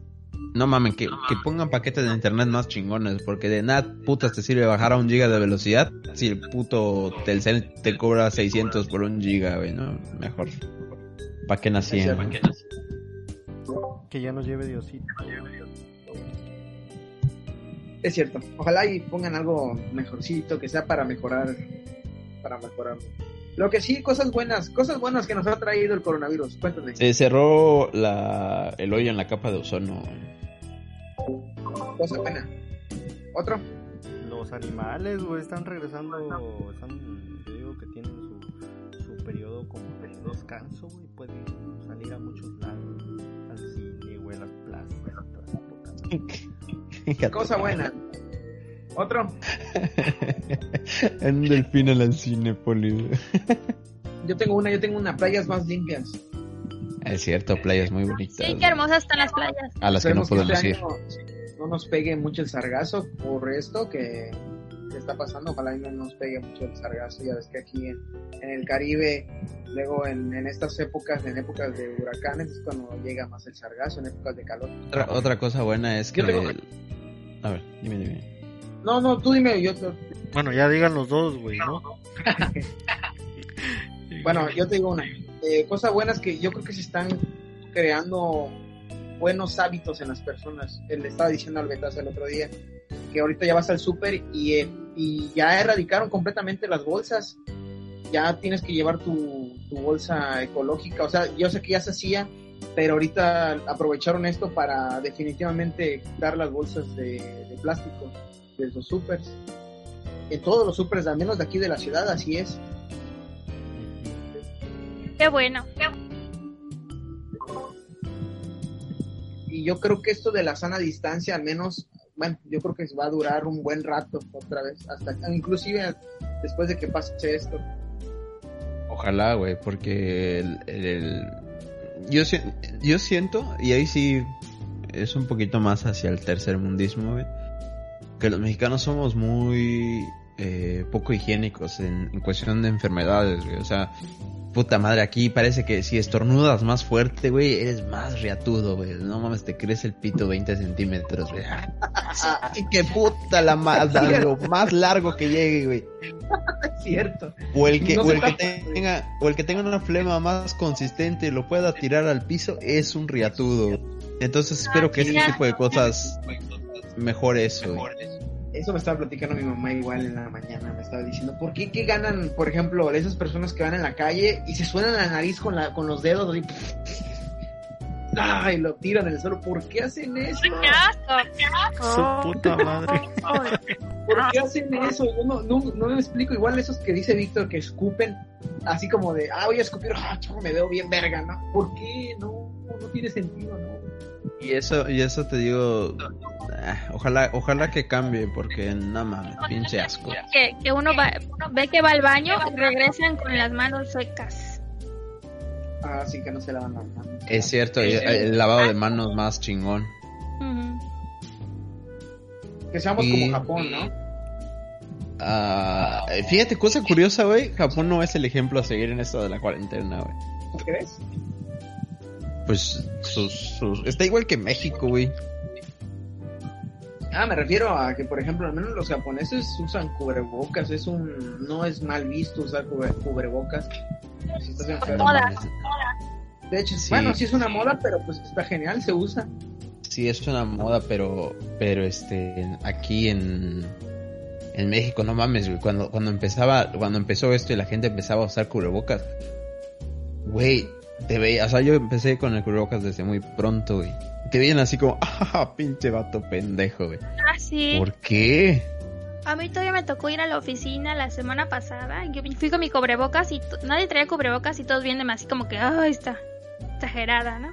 no mamen, que, que pongan paquetes de internet más chingones, porque de nada putas te sirve bajar a un giga de velocidad si el puto Telcel te cobra 600 por un giga, güey, ¿no? Mejor. ¿Pa' qué nací? Es güey? cierto. Que ya nos lleve Diosito. Es cierto. Ojalá y pongan algo mejorcito, que sea para mejorar, para mejorar. Lo que sí, cosas buenas, cosas buenas que nos ha traído el coronavirus. Cuéntame. Se cerró la, el hoyo en la capa de ozono. Cosa buena. ¿Otro? Los animales, güey, están regresando. Están, yo digo que tienen su, su periodo como de descanso, güey. Pueden salir a muchos lados. Al cine, güey, a las plazas. Cosa buena. ¿Otro? en un delfín en el cine, poli. Yo tengo una, yo tengo una, playas más limpias. Es cierto, playas muy bonitas. Sí, qué hermosas están las playas. A las que no podemos este ir. no nos pegue mucho el sargazo por esto que, que está pasando. Ojalá no nos pegue mucho el sargazo. Ya ves que aquí en, en el Caribe, luego en, en estas épocas, en épocas de huracanes, es cuando llega más el sargazo, en épocas de calor. Otra, otra cosa buena es que... Yo tengo- A ver, dime, dime. No, no, tú dime, yo te- Bueno, ya digan los dos, güey, ¿no? Bueno, yo te digo una. Eh, cosa buena es que yo creo que se están creando buenos hábitos en las personas. Eh, Le estaba diciendo al Betas el otro día que ahorita ya vas al súper y, eh, y ya erradicaron completamente las bolsas. Ya tienes que llevar tu, tu bolsa ecológica. O sea, yo sé que ya se hacía, pero ahorita aprovecharon esto para definitivamente quitar las bolsas de, de plástico de los supers. En todos los supers, al menos de aquí de la ciudad, así es. Qué bueno. y yo creo que esto de la sana distancia al menos bueno yo creo que va a durar un buen rato otra vez hasta inclusive después de que pase esto Ojalá, güey, porque el, el- el- yo, yo siento, y ahí sí es un poquito más hacia el tercer mundismo, güey, que los mexicanos somos muy eh, poco higiénicos en, en cuestión de enfermedades, güey. O sea, puta madre, aquí parece que si estornudas más fuerte, güey, eres más riatudo, güey. No mames, te crece el pito 20 centímetros, güey. Que puta la más, lo más largo que llegue, güey. es cierto O el que, No o el que tenga, o el que tenga una flema más consistente y lo pueda tirar al piso es un riatudo. Entonces espero que este ya. tipo de cosas mejore eso. güey. eso me estaba platicando mi mamá igual en la mañana me estaba diciendo por qué qué ganan por ejemplo esas personas que van en la calle y se suenan la nariz con la con los dedos así Ay, lo tiran en el suelo. ¿Por qué hacen eso? ¡Qué asco! Su puta madre. ¿Por qué hacen eso? Yo no, no, no me explico. Igual esos que dice Víctor que escupen, así como de, ah, voy a escupir, ah, me veo bien verga, ¿no? ¿Por qué? No, no tiene sentido, ¿no? Y eso, y eso te digo, ah, ojalá, ojalá que cambie, porque no mames, pinche asco. Que, que uno, va, uno ve que va al baño y regresan con las manos suecas. Ah, así que no se lavan las manos. Es cierto, el, el lavado de manos más chingón. Que seamos Y- como Japón, ¿no? Ah, fíjate, cosa curiosa, güey. Japón no es el ejemplo a seguir en esto de la cuarentena, güey. ¿Tú crees? Pues sus, sus- está igual que México, güey. Ah, me refiero a que, por ejemplo, al menos los japoneses usan cubrebocas. Es un. No es mal visto usar cubre- cubrebocas. Si estás enfermo. De hecho, Sí. bueno, sí es una moda, pero pues está genial, se usa. Sí, es una moda, pero, pero este, aquí en, en México, no mames, güey. Cuando, cuando empezaba, cuando empezó esto y la gente empezaba a usar cubrebocas, güey, te veía, o sea, yo empecé con el cubrebocas desde muy pronto, güey. Te veían así como, ah, pinche vato pendejo, güey. Ah, sí. ¿Por qué? A mí todavía me tocó ir a la oficina la semana pasada. Yo fui con mi cubrebocas y nadie traía cubrebocas y todos viéndome así como que, ay, está exagerada, ¿no?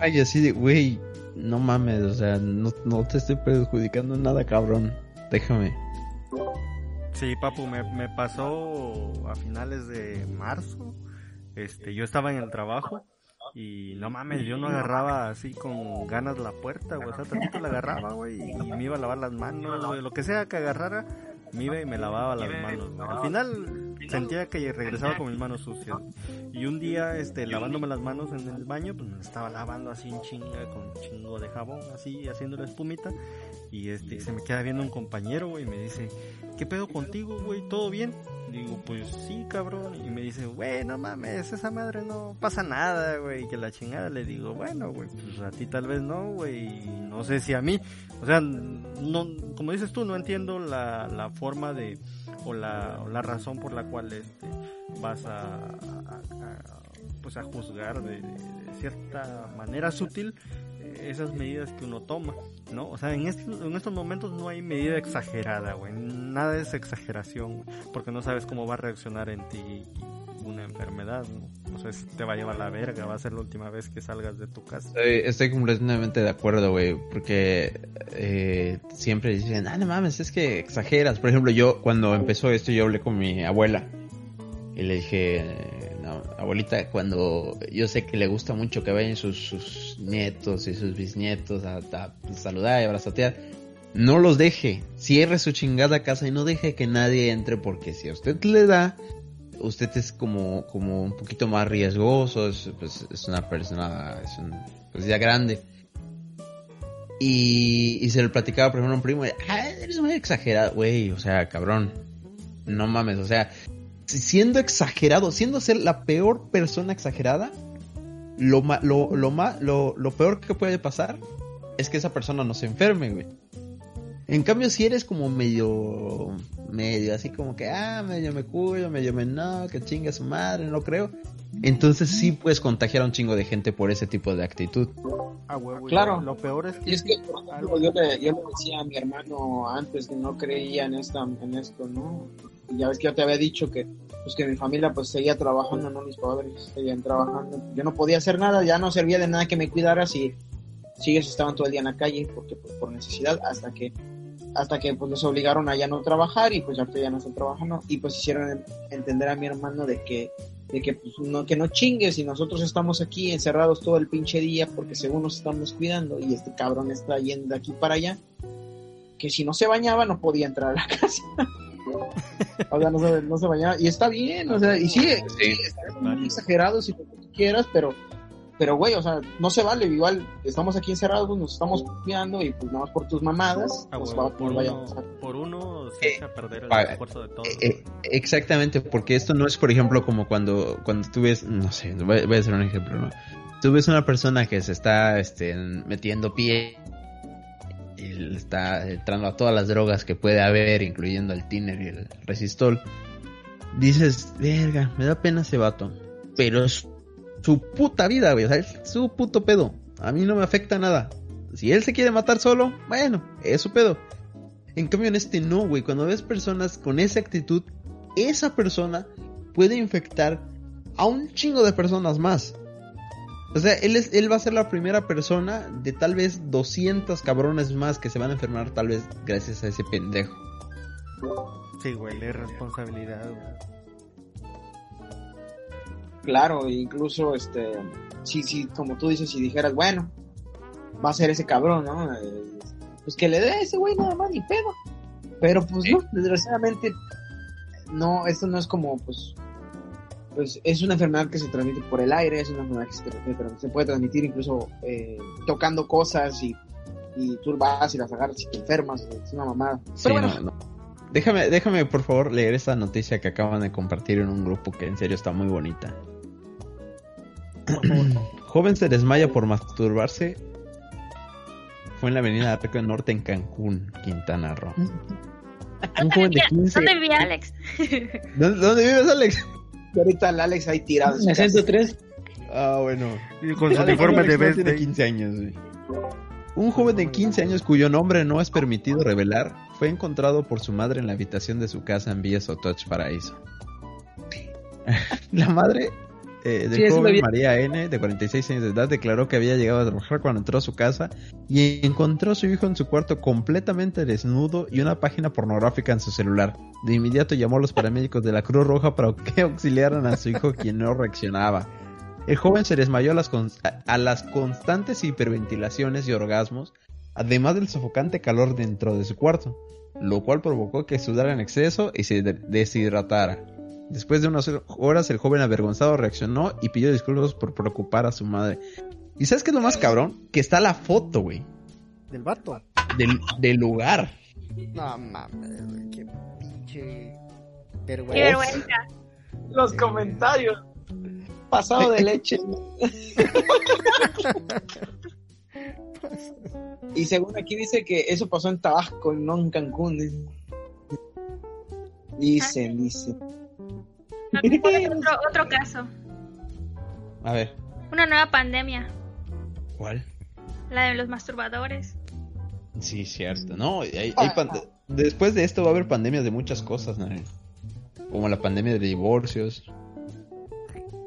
Ay, así de, güey, no mames, o sea, no, no te estoy perjudicando en nada, cabrón. Déjame. Sí, papu, me, me pasó a finales de marzo. Este, yo estaba en el trabajo y no mames, yo no agarraba así con ganas la puerta, güey. O sea, tantito la agarraba, güey, y me iba a lavar las manos, güey. Lo que sea que agarrara, me iba y me lavaba las manos, güey. Al final sentía que regresaba con mis manos sucias. Y un día, este, lavándome las manos en el baño, pues me estaba lavando así en chinga, con chingo de jabón, así, haciendo la espumita. Y este, se me queda viendo un compañero, güey, y me dice, ¿qué pedo contigo, güey? ¿Todo bien? Digo, pues sí, cabrón. Y me dice, güey, no mames, esa madre no pasa nada, güey. Que la chingada le digo, bueno, güey, pues a ti tal vez no, güey. No sé si a mí. O sea, no, como dices tú, no entiendo la, la forma de, o la, o la razón por la cual este, vas a, pues a juzgar de, cierta manera sutil esas medidas que uno toma, ¿no? O sea, en estos, en estos momentos no hay medida exagerada, güey. Nada es exageración, güey, porque no sabes cómo va a reaccionar en ti una enfermedad, ¿no? O sea, te va a llevar la verga, va a ser la última vez que salgas de tu casa. Estoy, estoy completamente de acuerdo, güey, porque eh, siempre dicen, ah, no mames, es que exageras. Por ejemplo, yo cuando empezó esto, yo hablé con mi abuela y le dije, abuelita, cuando yo sé que le gusta mucho que vayan sus, nietos y sus bisnietos a, saludar y abrazotear, no los deje, cierre su chingada casa y no deje que nadie entre porque si a usted le da, usted es como, como un poquito más riesgoso, es, pues, es una persona, es un, pues ya grande. Y, y se le platicaba, por ejemplo, a un primo, ah, eres muy exagerado, güey, o sea, cabrón, no mames, o sea, siendo exagerado, siendo ser la peor persona exagerada, lo, ma- lo, lo, ma- lo, lo peor que puede pasar es que esa persona no se enferme, güey. En cambio, si eres como medio, medio así como que, ah, medio me cuido, medio me no, que chinga su madre, no creo. Entonces sí puedes contagiar a un chingo de gente por ese tipo de actitud. Ah, huevo, y Claro. Lo, lo peor es que... Y es que, por ejemplo, yo le, yo le decía a mi hermano antes que no creía en, esta, en esto, ¿no? Y ya ves que yo te había dicho que, pues que mi familia pues seguía trabajando, ¿no? Mis padres seguían trabajando. Yo no podía hacer nada, ya no servía de nada que me cuidara si, si ellos estaban todo el día en la calle, porque pues, por necesidad, hasta que hasta que pues les obligaron a ya no trabajar y pues ya ya no están trabajando y pues hicieron en- entender a mi hermano de que de que pues no que no chingues y nosotros estamos aquí encerrados todo el pinche día porque según nos estamos cuidando y este cabrón está yendo de aquí para allá que si no se bañaba no podía entrar a la casa o sea no se, no se bañaba y está bien o sea y sí, sí estaremos muy exagerados y lo que tú quieras pero pero güey o sea no se vale igual estamos aquí encerrados nos estamos cuidando y pues nada más por tus mamadas Ah, pues, va- por, a uno, pasar. por uno se echa a perder el esfuerzo de todos. Eh, exactamente, porque esto no es, por ejemplo, como cuando, cuando tú ves, no sé, voy, voy a hacer un ejemplo, ¿no? Tú ves una persona que se está este, metiendo pie está entrando a todas las drogas que puede haber, incluyendo el tiner y el resistol. Dices, verga, me da pena ese vato. Pero es su puta vida, güey, es su puto pedo. A mí no me afecta nada. Si él se quiere matar solo, bueno, es su pedo. En cambio en este no, güey. Cuando ves personas con esa actitud, esa persona puede infectar a un chingo de personas más. O sea, él, es, él va a ser la primera persona de tal vez 200 cabrones más que se van a enfermar tal vez gracias a ese pendejo. Sí, güey, la irresponsabilidad, güey. Claro, incluso, este, si, si, como tú dices, si dijeras, bueno, va a ser ese cabrón, ¿no? Eh, pues que le dé a ese güey nada más ni pedo. Pero pues Sí. no, desgraciadamente, no, esto no es como, pues, pues es una enfermedad que se transmite por el aire, es una enfermedad que se, transmite, pero se puede transmitir incluso eh, tocando cosas y, y tú vas y las agarras y te enfermas, es una mamada. Sí, Pero bueno, no, no. Déjame, déjame por favor leer esta noticia que acaban de compartir en un grupo que en serio está muy bonita. Joven se desmaya por masturbarse. Fue en la avenida Arco del Norte en Cancún, Quintana Roo. Un joven de 15... ¿Dónde vivía Alex? ¿Dónde, dónde vives, Alex? Y ahorita el Alex ahí tirado. Me casa. 103. Ah, bueno. Con su uniforme de vez de 15 años, güey. Un joven de 15 años cuyo nombre no es permitido revelar fue encontrado por su madre en la habitación de su casa en Villa Sotoch, Paraíso. la madre eh, del Sí, joven. María N, de 46 años de edad, declaró que había llegado a trabajar cuando entró a su casa y encontró a su hijo en su cuarto completamente desnudo y una página pornográfica en su celular. De inmediato llamó a los paramédicos de la Cruz Roja para que auxiliaran a su hijo quien no reaccionaba. El joven se desmayó a las, a- constantes hiperventilaciones y orgasmos, además del sofocante calor dentro de su cuarto, lo cual provocó que sudara en exceso y se de- deshidratara. Después de unas horas, el joven avergonzado reaccionó y pidió disculpas por preocupar a su madre. ¿Y sabes qué es lo más cabrón? Que está la foto, güey, Del vato. del, del lugar. No mames, güey, qué pinche Qué vergüenza. Los comentarios. Pasado de leche. y según aquí dice que eso pasó en Tabasco y no en Cancún. dice. Dicen, dicen. Otro, otro caso. A ver, Una nueva pandemia. ¿cuál? La de los masturbadores. Sí, cierto. No, hay- hay pan- después de esto va a haber pandemias de muchas cosas, ¿no? Como la pandemia de divorcios,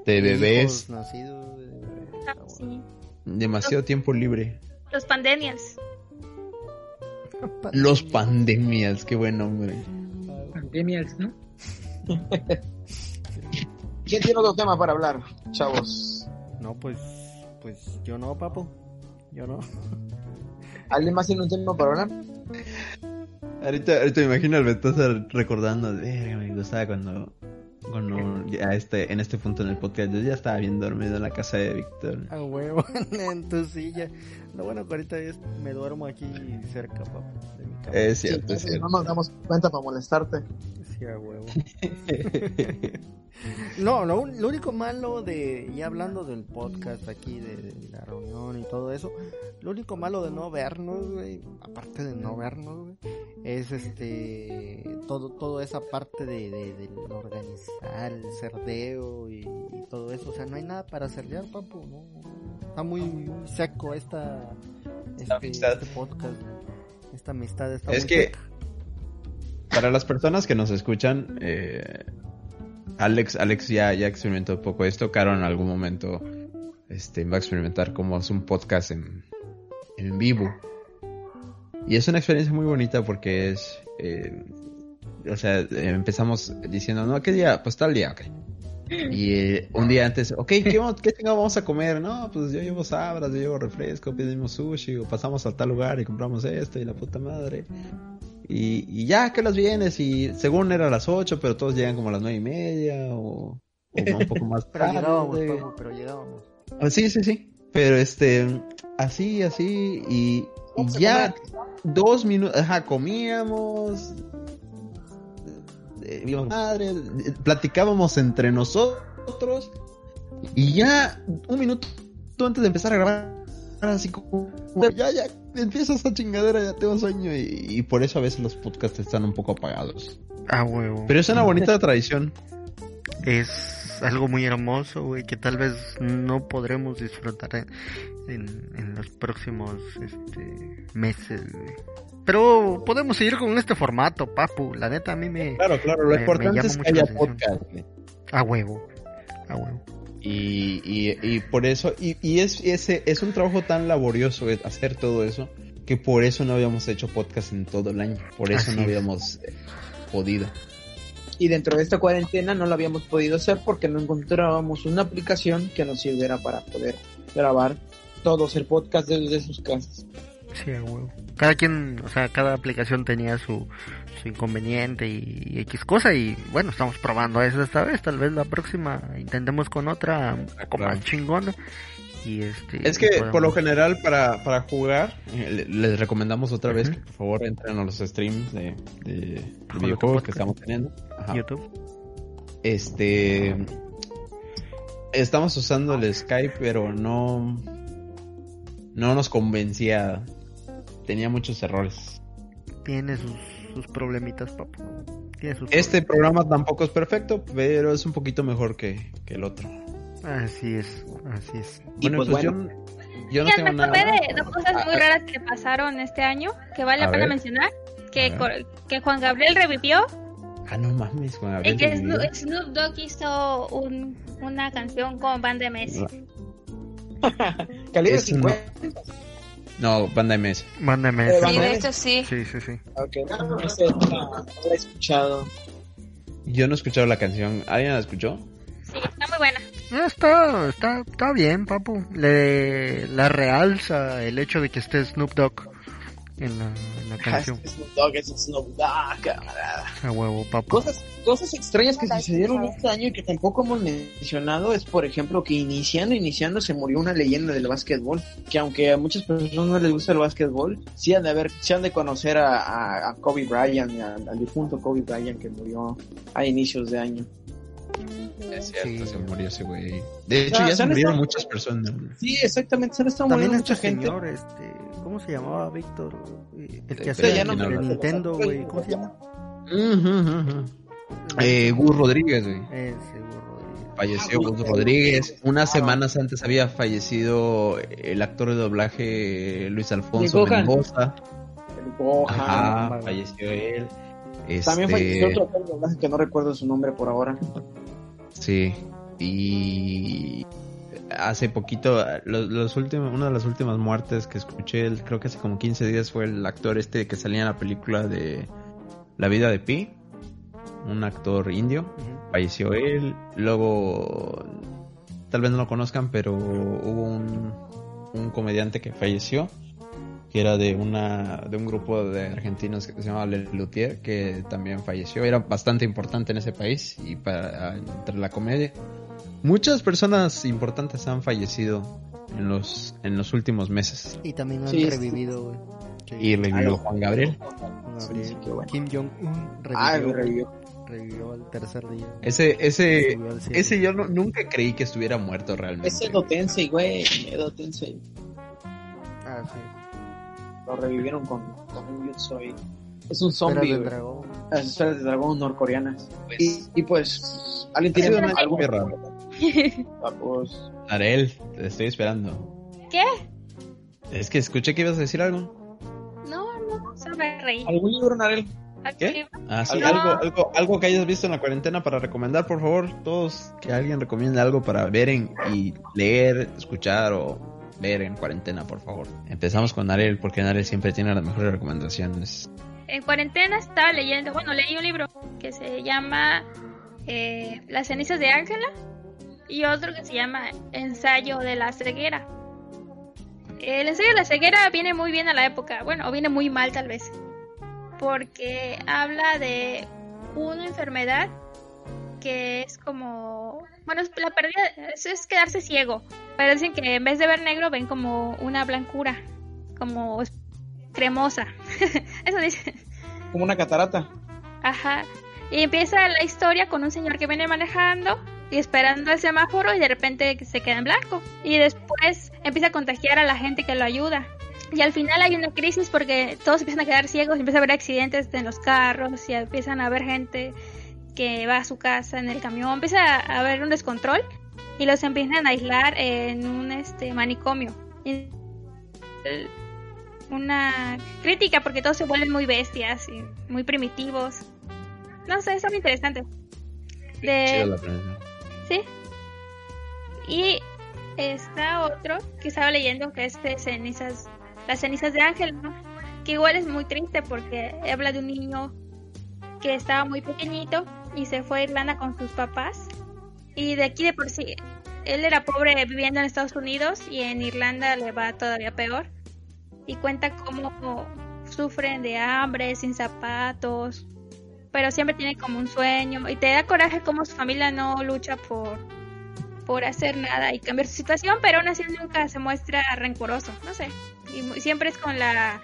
de bebés, Hijos nacidos de Ah, ah, sí. demasiado tiempo libre. Los pandemias. Los pandemias, qué buen nombre. Pandemias, ¿no? ¿Quién tiene otro tema para hablar, chavos? No, pues, pues yo no, papo. Yo no. ¿Alguien más tiene un tema para hablar? Ahorita, ahorita me imagino al Betosa recordando, "Verga, me gustaba cuando, cuando ya este, en este punto en el podcast yo ya estaba bien dormido en la casa de Víctor. A huevo, en tu silla. Lo bueno que ahorita es, me duermo aquí cerca, papo, de mi cama. Es cierto, Sí, es cierto. No nos damos cuenta para molestarte. Sí, a huevo. No, lo, un- lo único malo de, ya hablando del podcast aquí, de, de la reunión y todo eso, lo único malo de no vernos, güey, aparte de no vernos, güey, es este, todo, toda esa parte de, de, del organizar, el cerdeo y, y todo eso, o sea, no hay nada para cerdear, papu, no, está muy, muy seco esta, este, amistad. este podcast, esta amistad está Es muy que-. Para las personas que nos escuchan, eh, Alex, Alex ya, ya experimentó un poco esto. Caro en algún momento este, va a experimentar cómo hace un podcast en, en vivo. Y es una experiencia muy bonita porque es... eh, o sea, empezamos diciendo, no, ¿qué día? Pues tal día, ok. Y eh, un día antes, ok, ¿qué, vamos- qué vamos a comer? No, pues yo llevo sabras, yo llevo refresco, pedimos sushi, o pasamos a tal lugar y compramos esto y la puta madre. Y, y ya, que los vienes? Y según era a las 8, pero todos llegan como a las nueve y media o, o un poco más Pero tarde. llegábamos, papu, pero llegábamos. Ah, Sí, sí, sí. Pero este, así, así, y, y ya dos minutos, ajá, comíamos, eh, vimos madre, eh, platicábamos entre nosotros, y ya un minuto antes de empezar a grabar, así como, ya, ya, empieza esa chingadera, ya tengo sueño, y, y por eso a veces los podcasts están un poco apagados. Ah, huevo. Pero es una bonita tradición. es algo muy hermoso, güey, que tal vez no podremos disfrutar en, los próximos este, meses. Pero podemos seguir con este formato, papu. La neta, a mí me... Claro, claro, lo Me- me importante llama es que haya podcast. A huevo. A huevo. Y, y, y por eso, y, y es, ese, es un trabajo tan laborioso eh, hacer todo eso, que por eso no habíamos hecho podcast en todo el año, por eso Así no habíamos eh, podido. Y dentro de esta cuarentena no lo habíamos podido hacer porque no encontrábamos una aplicación que nos sirviera para poder grabar todos el podcast desde sus casas. Sí, huevo. Cada quien, o sea, cada aplicación tenía su, su inconveniente y, y X cosa y bueno, estamos probando eso esta vez, tal vez la próxima intentemos con otra un poco Claro. más chingona. Y este Es que podemos- por lo general para, para jugar eh, le- les recomendamos otra vez que por favor entren a los streams de, de, de Ajolote videojuegos Podcast. que estamos teniendo. Ajá. YouTube. Este estamos usando el Skype pero no no nos convencía. Tenía muchos errores. Tiene sus, sus problemitas, papu. Tiene sus Este programa tampoco es perfecto, pero es un poquito mejor que, que el otro. Así es, así es. Y Bueno, pues pues, bueno. yo, yo no Ya tengo nada. de dos cosas muy Ah, raras que pasaron este año que vale la pena ver. mencionar. Que, que Juan Gabriel revivió Ah, no mames, Juan y Gabriel. que revivió. Snoop, Snoop Dogg hizo un- una canción con Banda MS. Calibre Es 50. No, banda MS. Mándame Eh, ese. Sí, Banda de MS. hecho sí. Sí, sí, sí. Ok, no, no sé, no, no lo he escuchado. Yo no he escuchado la canción. ¿Alguien la escuchó? Sí, está muy buena. Ah, Está, está, está bien, papu. Le, la realza el hecho de que esté Snoop Dogg en la, en la canción. Es Snoop Dogg, es Snoop Dogg, camarada. A huevo, papu. Cosas, cosas extrañas que sucedieron este año y que tampoco hemos mencionado es, por ejemplo, que iniciando, iniciando se murió una leyenda del básquetbol, que aunque a muchas personas no les gusta el básquetbol, sí han de haber, sí han de conocer a, a- a Kobe Bryant, al difunto Kobe Bryant que murió a inicios de año. Es cierto, Sí. se murió ese güey. De hecho, Ah, ya se ¿sabes? murieron muchas personas. Sí, exactamente, se han estado También muriendo este mucha gente. señor, este, ¿cómo se llamaba Víctor? Eh, El que Sí, hacía no de me- Nintendo, güey. ¿Cómo se llama? Eh, Gus Rodríguez, güey. Ese burro. eh. Falleció Gus Rodríguez. Unas semanas antes había fallecido el actor de doblaje Luis Alfonso. Mendoza. El Gohan. Ajá, vale. falleció él. También Este, falleció otro actor de doblaje que no recuerdo su nombre por ahora. Sí. Y hace poquito, los, los últimos, una de las últimas muertes que escuché, creo que hace como 15 días, fue el actor este que salía en la película de La vida de Pi. Un actor indio. Falleció él. Luego, tal vez no lo conozcan, pero hubo un, un comediante que falleció, que era de una de un grupo de argentinos que se llamaba Le Luthier, que también falleció. Era bastante importante en ese país y para entre la comedia. Muchas personas importantes han fallecido en los en los últimos meses. Y también han Sí, revivido, güey. Sí. Y revivió Juan Gabriel. Juan Sí, Gabriel. sí, qué bueno. Kim Jong-un Ah, revivió, me revivió. revivió al tercer día. Ese ese ese yo no- nunca creí que estuviera muerto realmente. Ese Edo Tensei, güey. Edo Tensei. Ah, sí. Lo revivieron con, con un Yusoi. Es un zombie, del güey. dragón. Las esferas de dragón norcoreanas. Y, y pues, ¿alguien tiene algo muy raro. Pues, Arel, te estoy esperando. ¿Qué? Es que escuché que ibas a decir algo. No, no, solo me reí. ¿Algún libro, Narel? ¿Qué? Ah, sí, No. algo, algo, algo que hayas visto en la cuarentena para recomendar, por favor, todos, que alguien recomiende algo para ver en, y leer, escuchar o ver en cuarentena, por favor. Empezamos con Arel, porque Arel siempre tiene las mejores recomendaciones. En cuarentena estaba leyendo, bueno, leí un libro que se llama eh, Las cenizas de Ángela y otro que se llama Ensayo de la ceguera. El ensayo de la ceguera viene muy bien a la época, bueno, o viene muy mal tal vez, porque habla de una enfermedad que es como, bueno, la pérdida, es, es quedarse ciego, pero dicen que en vez de ver negro ven como una blancura, como cremosa. Eso dice. Como una catarata. Ajá. Y empieza la historia con un señor que viene manejando y esperando el semáforo y de repente se queda en blanco. Y después empieza a contagiar a la gente que lo ayuda. Y al final hay una crisis porque todos empiezan a quedar ciegos, y empieza a haber accidentes en los carros y empiezan a haber gente que va a su casa en el camión, empieza a haber un descontrol y los empiezan a aislar en un este manicomio. Y- una crítica porque todos se vuelven muy bestias y muy primitivos. No sé, está muy interesante. De. Y está otro que estaba leyendo que es de cenizas, las cenizas de Ángel. Que igual es muy triste porque habla de un niño que estaba muy pequeñito y se fue a Irlanda con sus papás. Y de aquí de por sí, él era pobre viviendo en Estados Unidos y en Irlanda le va todavía peor. Y cuenta cómo sufren de hambre, sin zapatos, pero siempre tiene como un sueño y te da coraje como su familia no lucha por por hacer nada y cambiar su situación, pero aún así nunca se muestra rencoroso, no sé. Y siempre es con la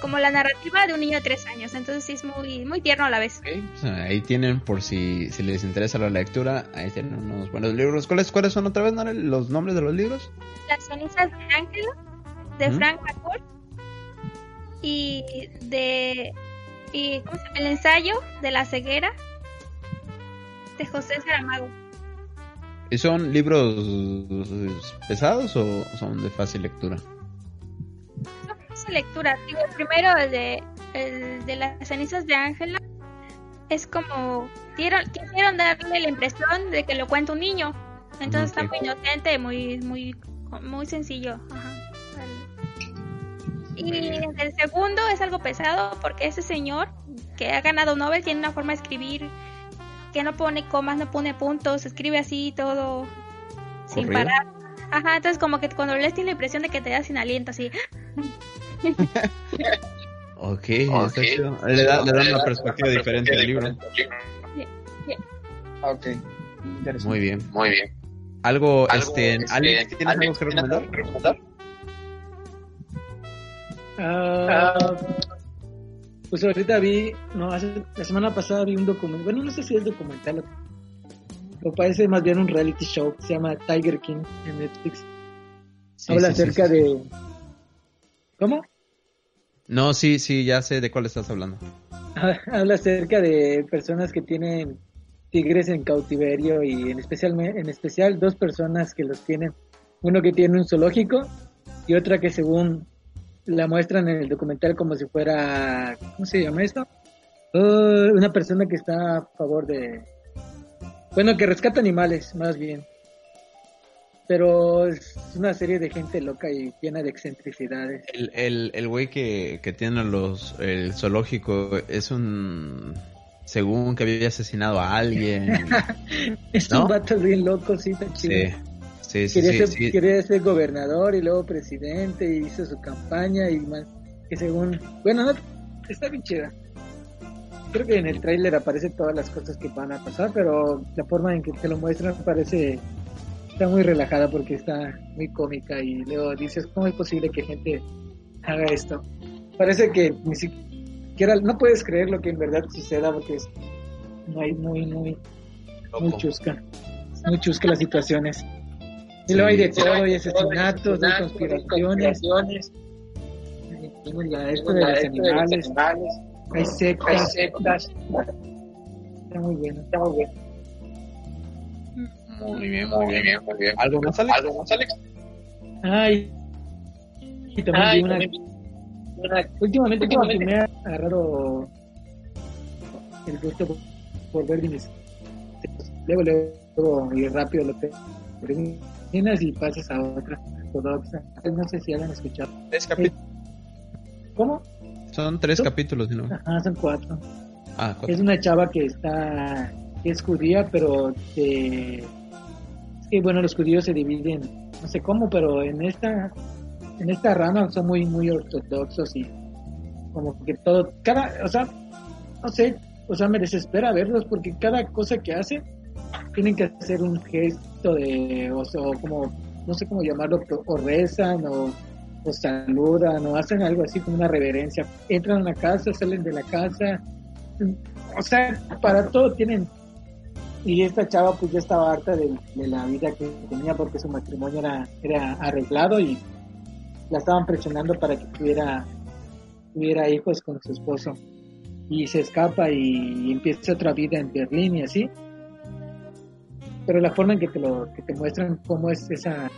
como la narrativa de un niño de tres años, entonces sí es muy muy tierno a la vez. Ahí tienen, por si, si les interesa la lectura, ahí tienen unos buenos libros. ¿Cuáles, cuáles son otra vez, Nora, los nombres de los libros? Las cenizas de Ángela de. Frank McCourt y de y ¿cómo se llama? el ensayo de la ceguera de José Saramago. ¿Y son libros pesados o son de fácil lectura? Esa lectura, digo, el primero el de el de las cenizas de Ángela es como dieron, quisieron darle la impresión de que lo cuenta un niño. Entonces está Ok. muy inocente, muy muy muy sencillo. Ajá. Y el segundo es algo pesado porque ese señor que ha ganado Nobel tiene una forma de escribir que no pone comas, no pone puntos, escribe así todo sin parar. Ajá, entonces como que cuando lees tienes la impresión de que te da sin aliento así. Ok, chido. Le da, le da una perspectiva diferente al libro. Ok. Interesante. Muy bien. Muy bien. Algo, este, Alex, ¿tienes algo que recomendar? Ah, pues ahorita vi, no, hace- la semana pasada vi un documental, bueno, no sé si es documental, o parece más bien un reality show, que se llama Tiger King en Netflix. Sí, Habla sí, sí, acerca sí. de... ¿Cómo? No, sí, sí, ya sé de cuál estás hablando. Habla acerca de personas que tienen tigres en cautiverio y en especial, en especial dos personas que los tienen. Uno que tiene un zoológico y otra que según la muestran en el documental como si fuera, ¿cómo se llama esto? Uh, una persona que está a favor de, bueno, que rescata animales, más bien. Pero es una serie de gente loca y llena de excentricidades. El, el, el güey que, que tiene los, el zoológico es un... Según que había asesinado a alguien. Es ¿No? un vato bien loco, sí, está chido. Sí, sí, sí, quería, sí, ser, quería ser gobernador y luego presidente y hizo su campaña y más que según bueno no está bien chida. Creo que en el tráiler aparece todas las cosas que van a pasar pero la forma en que te lo muestran parece está muy relajada porque está muy cómica y luego dices cómo es posible que gente haga esto parece que ni siquiera no puedes creer lo que en verdad suceda porque es muy muy muy muy chusca muy chusca las situaciones y luego hay de todo, hay asesinatos, hay conspiraciones, hay la- esto de los animales, hay sectas, Está muy bueno, está muy bueno. Muy bien, muy bien, muy bien. ¿Algo más, Alex? ¿Algo más, Alex? Ay, y también vi una, una- últimamente como que me ha agarrado el gusto por, por ver mis luego luego y rápido lo que y pasas a otra ortodoxa no sé si hayan escuchado Tres capítulos. ¿cómo? Son tres capítulos, ¿no? Ajá, son cuatro Ah, cuatro. es una chava que está que es judía pero de es que bueno los judíos se dividen no sé cómo pero en esta en esta rama son muy muy ortodoxos y como que todo cada o sea no sé o sea me desespera verlos porque cada cosa que hacen tienen que hacer un gesto de o, como no sé cómo llamarlo o rezan o saludan o hacen algo así como una reverencia entran a una casa salen de la casa o sea, para todo tienen. Y esta chava pues ya estaba harta de, de la vida que tenía porque su matrimonio era, era arreglado y la estaban presionando para que tuviera, tuviera hijos con su esposo. Y se escapa y, empieza otra vida en Berlín y así. Pero la forma en que te lo que te muestran cómo es esa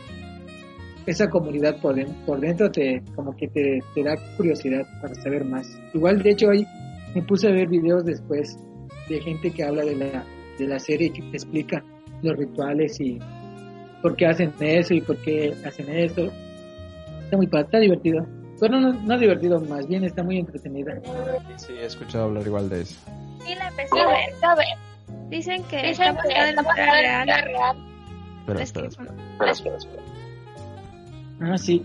esa comunidad por dentro, por dentro te como que te, te da curiosidad para saber más. Igual de hecho hay me puse a ver videos después de gente que habla de la, de la serie y que te explica los rituales y por qué hacen eso y por qué hacen eso. Está muy padre, está divertido. Bueno, no, no divertido, más bien está muy entretenida. Sí, he escuchado hablar igual de eso. Sí, la empecé a ver. Dicen que está basada en la historia real. Espera, Es que- espera, espera. Ah, sí.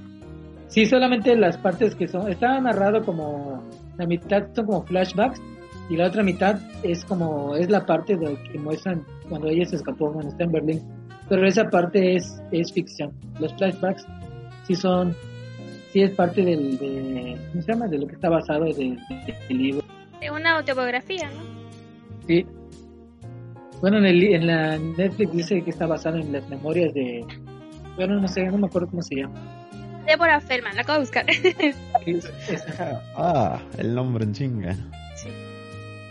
Sí, solamente las partes que son. Está narrado como. La mitad son como flashbacks. Y la otra mitad es como. Es la parte de que muestran cuando ella se escapó, cuando está en Berlín. Pero esa parte es, es ficción. Los flashbacks sí son. Sí es parte del. De, ¿Cómo se llama? De lo que está basado de- de- del libro. de una autobiografía, ¿no? Sí. Bueno, en, el, en la Netflix dice que está basado en las memorias de. Bueno, no sé, no me acuerdo cómo se llama. Deborah Feldman, la acabo de buscar. Es- es- Ah, el nombre en chinga. Sí.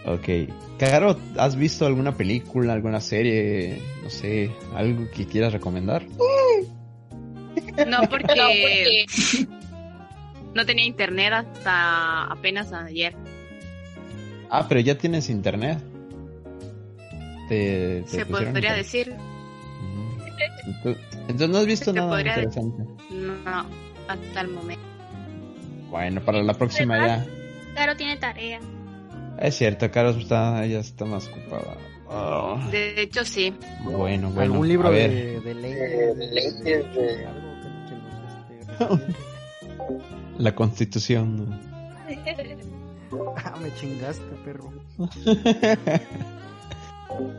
Ok. Caro, ¿has visto alguna película, alguna serie, no sé, algo que quieras recomendar? No, porque no tenía internet hasta apenas ayer. Ah, pero ya tienes internet. Te, te Se podría decir. Entonces, entonces no has visto Se nada interesante. no, hasta el momento. Bueno, para la próxima ya. Caro tiene tarea. Es cierto, Caro está, ella está más ocupada. Ah, De hecho, sí. bueno, bueno. Algún libro a ver. de, de leyes, de, leyes, de- este, La constitución. Ah, me chingaste, perro.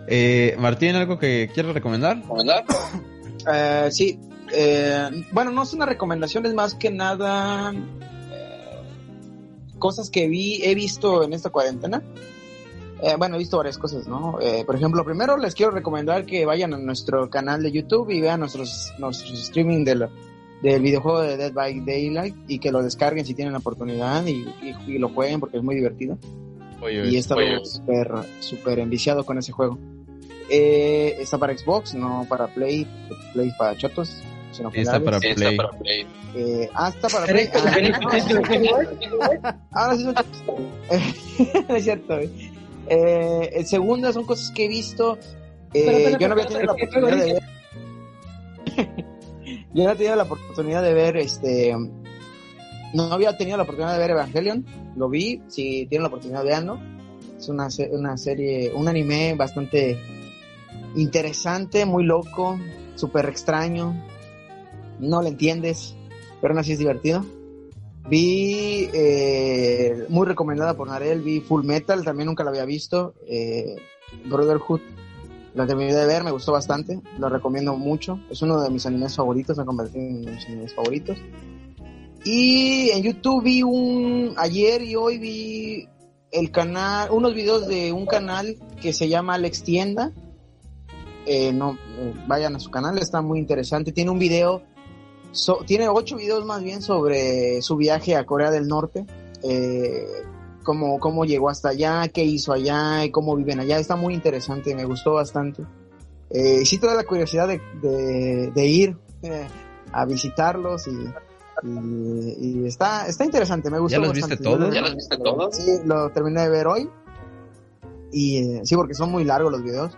eh, Martín, ¿algo que quieras recomendar? Eh, sí, eh, bueno, no es una recomendación, es más que nada eh, cosas que vi, he visto en esta cuarentena. Eh, bueno, he visto varias cosas, ¿no? Por ejemplo, primero les quiero recomendar que vayan a nuestro canal de YouTube y vean nuestros, nuestros streaming del, del videojuego de Dead by Daylight y que lo descarguen si tienen la oportunidad y lo jueguen porque es muy divertido y he estado súper súper enviciado con ese juego. Eh, está para Xbox, no para Play, Play para chotos. sino Está para finales. Play. Eh, ah, está para Play. Ah, Ahora sí son chotos. Eh, es cierto. eh. Eh, el segundo son cosas que he visto. Eh, Pero, pero, yo no había tenido la oportunidad de ver. yo no había tenido la oportunidad de ver este. No había tenido la oportunidad de ver Evangelion. Lo vi. Si tienen la oportunidad, veanlo. Es una, una serie, un anime bastante interesante, muy loco, súper extraño. No lo entiendes, pero aún así es divertido. Vi, eh, muy recomendada por Narel, vi Full Metal, también nunca la había visto. Eh, Brotherhood, la terminé de ver, me gustó bastante, la recomiendo mucho. Es uno de mis animes favoritos, me ha convertido en de mis animes favoritos. Y en YouTube vi un, ayer y hoy vi el canal, unos videos de un canal que se llama Alex Tienda. Eh, no, eh, vayan a su canal, está muy interesante. Tiene un video, tiene ocho videos más bien sobre su viaje a Corea del Norte. Eh, cómo, cómo llegó hasta allá, qué hizo allá y cómo viven allá. Está muy interesante, me gustó bastante. Eh, sí, toda la curiosidad de, de, de ir eh, a visitarlos y, y, y está, está interesante, me gustó ¿Ya los viste bastante. todos? Yo ¿Ya lo- los viste todos? Sí, lo terminé de ver hoy. Y eh, sí, porque son muy largos los videos.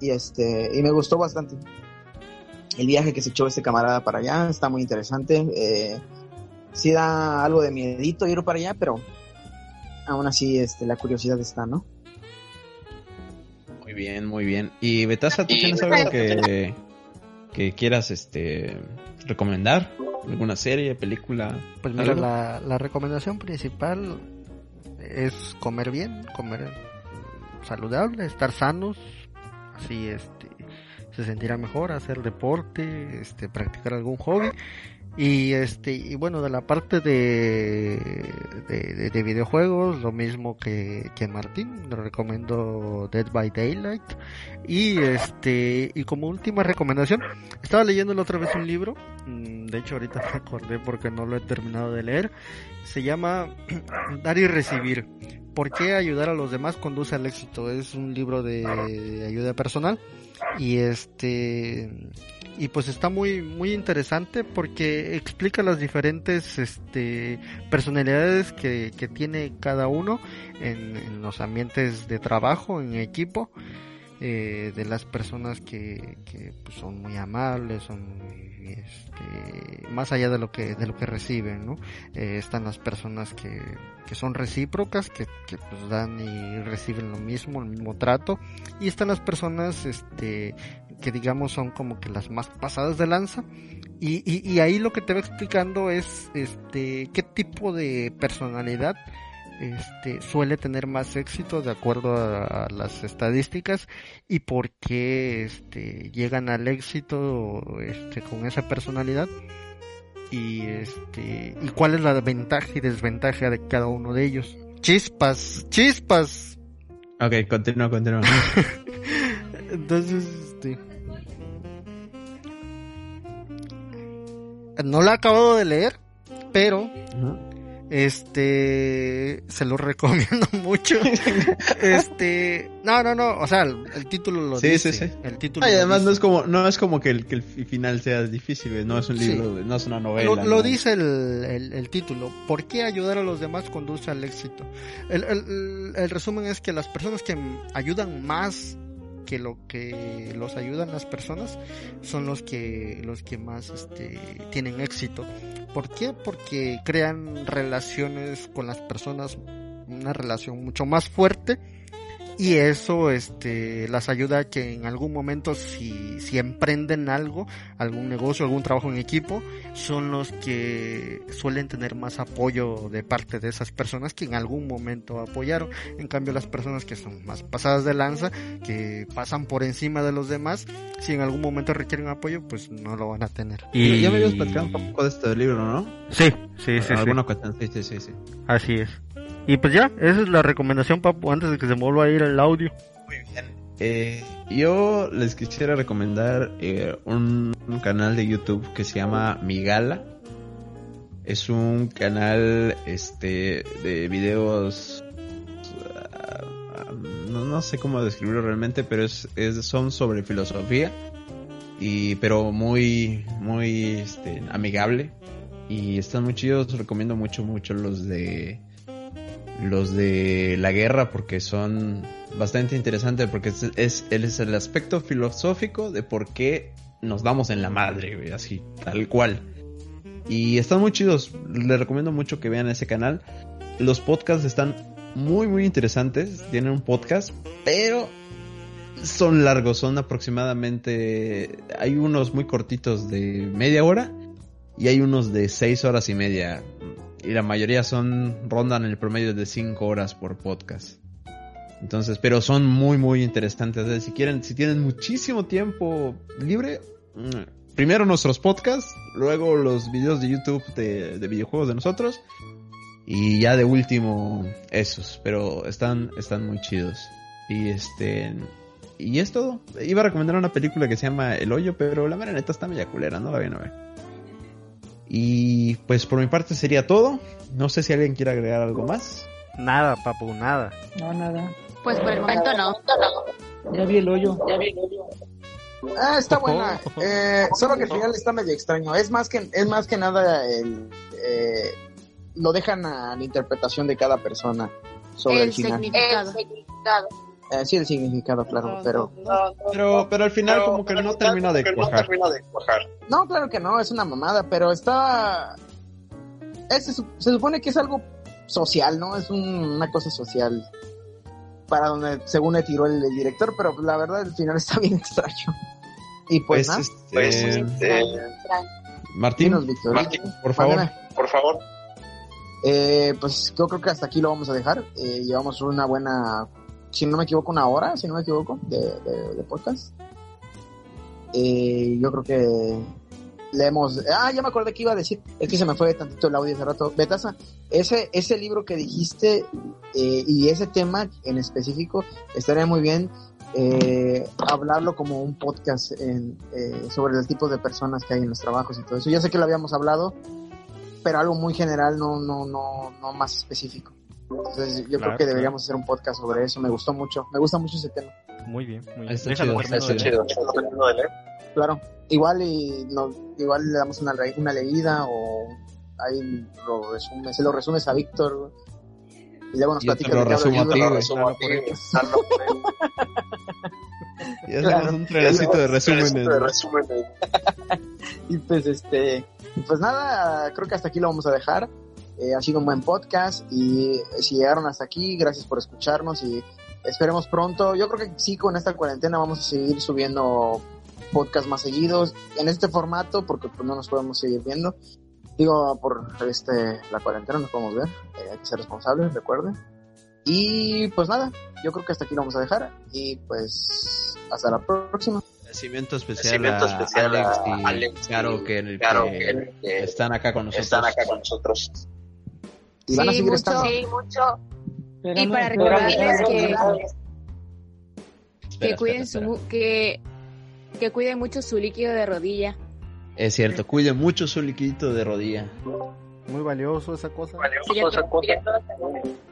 Y este, y me gustó bastante. El viaje que se echó este camarada para allá está muy interesante. Eh, sí da algo de miedito ir para allá, pero aún así este, la curiosidad está, ¿no? Muy bien, muy bien. Y Betasa, ¿tú tienes algo que, que quieras este recomendar? ¿Alguna serie, película? Pues mira, la, la recomendación principal es comer bien, comer saludable, estar sanos, así este se sentirá mejor, hacer deporte, este practicar algún hobby y este y bueno de la parte de de, de- de videojuegos lo mismo que, que Martín le recomiendo Dead by Daylight y este y como última recomendación estaba leyendo la otra vez un libro mm, de hecho ahorita me acordé porque no lo he terminado de leer se llama Dar y Recibir ¿Por qué ayudar a los demás conduce al éxito? Es un libro de ayuda personal y este y pues está muy muy interesante porque explica las diferentes este personalidades que, que tiene cada uno en, en los ambientes de trabajo en equipo eh, de las personas que, que pues, son muy amables, son muy, este, más allá de lo que de lo que reciben, ¿no? Eh, están las personas que, que son recíprocas, que, que pues dan y reciben lo mismo, el mismo trato, y están las personas este que digamos son como que las más pasadas de lanza y, y, y ahí lo que te va explicando es este qué tipo de personalidad este, suele tener más éxito de acuerdo a, a las estadísticas y por qué este, llegan al éxito este, con esa personalidad y este y cuál es la ventaja y desventaja de cada uno de ellos. Chispas, chispas. Ok, continúa, continúa. Entonces, este no la he acabado de leer, pero este se lo recomiendo mucho. este, no, no, no, o sea, el, el título lo Sí, dice. sí, sí. El título Ah, y además no es como no es como que el, que el fi- final sea difícil, no es un libro, no es una novela. Lo, lo ¿no? dice el, el- el título. ¿Por qué ayudar a los demás conduce al éxito? El, el- el- el resumen es que las personas que ayudan más que lo que los ayudan las personas son los que los que más este, tienen éxito. ¿Por qué? Porque crean relaciones con las personas, una relación mucho más fuerte y eso este las ayuda a que en algún momento si, si emprenden algo, algún negocio, algún trabajo en equipo, son los que suelen tener más apoyo de parte de esas personas que en algún momento apoyaron. En cambio las personas que son más pasadas de lanza, que pasan por encima de los demás, si en algún momento requieren apoyo, pues no lo van a tener. Y... Ya me habías platicado un poco de este libro, ¿no? Sí, sí, sí, sí. Alguna cuestión, sí, sí, sí, sí. Así es. Y pues ya, esa es la recomendación, papu, antes de que se vuelva a ir el audio. Eh, yo les quisiera recomendar eh, un, un canal de YouTube que se llama Migala. Es un canal este de videos ah, ah, no, no sé cómo describirlo realmente, pero es, es son sobre filosofía y pero muy muy este amigable y están muy chidos, recomiendo mucho mucho los de los de la guerra porque son bastante interesantes porque es, es, el aspecto filosófico de por qué nos damos en la madre, así, tal cual. Y están muy chidos, les recomiendo mucho que vean ese canal. Los podcasts están muy muy interesantes, tienen un podcast, pero son largos, son aproximadamente hay unos muy cortitos de media hora y hay unos de seis horas y media y la mayoría son rondan el promedio de 5 horas por podcast. Entonces, pero son muy muy interesantes. Si quieren, si tienen muchísimo tiempo libre, mm, primero nuestros podcasts, luego los videos de YouTube de, de videojuegos de nosotros y ya de último esos, pero están están muy chidos. Y este y es todo. Iba a recomendar una película que se llama El Hoyo, pero la neta está media culera, no la vayan a ver. Y pues por mi parte sería todo. No sé si alguien quiere agregar algo más. Nada, papu, nada. No, nada. Pues por el momento no. Ya vi el hoyo. Ah, está buena. Eh, solo que el final está medio extraño. Es más que es más que nada el eh, lo dejan a la interpretación de cada persona sobre el, El final. significado. Eh, sí, el significado, claro, pero Pero, pero al final como que no termina de cuajar. no, claro que no, es una mamada, pero está es- se, su- se supone que es algo social, ¿no? Es un- una cosa social para donde según le tiró el, el director, pero la verdad el final está bien extraño. Y pues, Pues, este, Extraño, extraño. Martín, Víctor. por favor. Mándame. Por favor. Eh, pues yo creo que hasta aquí lo vamos a dejar. Eh, llevamos una buena, si no me equivoco, una hora, si no me equivoco, de, de, de podcast. Eh, yo creo que le hemos... Ah, ya me acordé que iba a decir, es que se me fue tantito el audio hace rato. Betasa, ese, ese libro que dijiste eh, y ese tema en específico, estaría muy bien eh, hablarlo como un podcast eh, sobre el tipo de personas que hay en los trabajos y todo eso. Ya sé que lo habíamos hablado, pero algo muy general, no, no, no, no más específico. Entonces yo Claro, creo que deberíamos hacer un podcast sobre eso. Me gustó mucho, me gusta mucho ese tema. Muy bien, muy bien. Está Déjalo chido, termino está chido. de leer. Claro, igual y no, igual le damos una, una leída o ahí lo resumes, se lo resumes a Víctor y luego nos Yo te platica lo de qué habla el resumo a libro. ti, Lo güey. resumo a ti, güey. Ya hacemos un pedacito de resúmenes. de resúmenes. y pues este, pues nada, creo que hasta aquí lo vamos a dejar. Eh, ha sido un buen podcast y si llegaron hasta aquí, gracias por escucharnos y esperemos pronto. Yo creo que sí, con esta cuarentena vamos a seguir subiendo podcast más seguidos en este formato porque pues, no nos podemos seguir viendo. Digo, por este la cuarentena nos podemos ver. Eh, hay que ser responsables, recuerden. Y pues nada, yo creo que hasta aquí lo vamos a dejar y pues hasta la próxima. Agradecimiento especial, a especial Alex a Alex y Caro que, Caro que que- están acá con nosotros. Están acá con nosotros. Y van a Sí, seguir mucho, estando. sí, mucho. Y para recordarles que, que cuiden espera, su mu- que que cuiden mucho su líquido de rodilla. Es cierto, cuide mucho su liquidito de rodilla. Muy valioso esa cosa. Sería todo.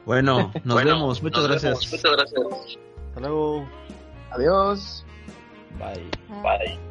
Bueno, nos Bueno, vemos. Muchas nos gracias. vemos. Muchas gracias. Hasta luego. Adiós. Bye. Ah.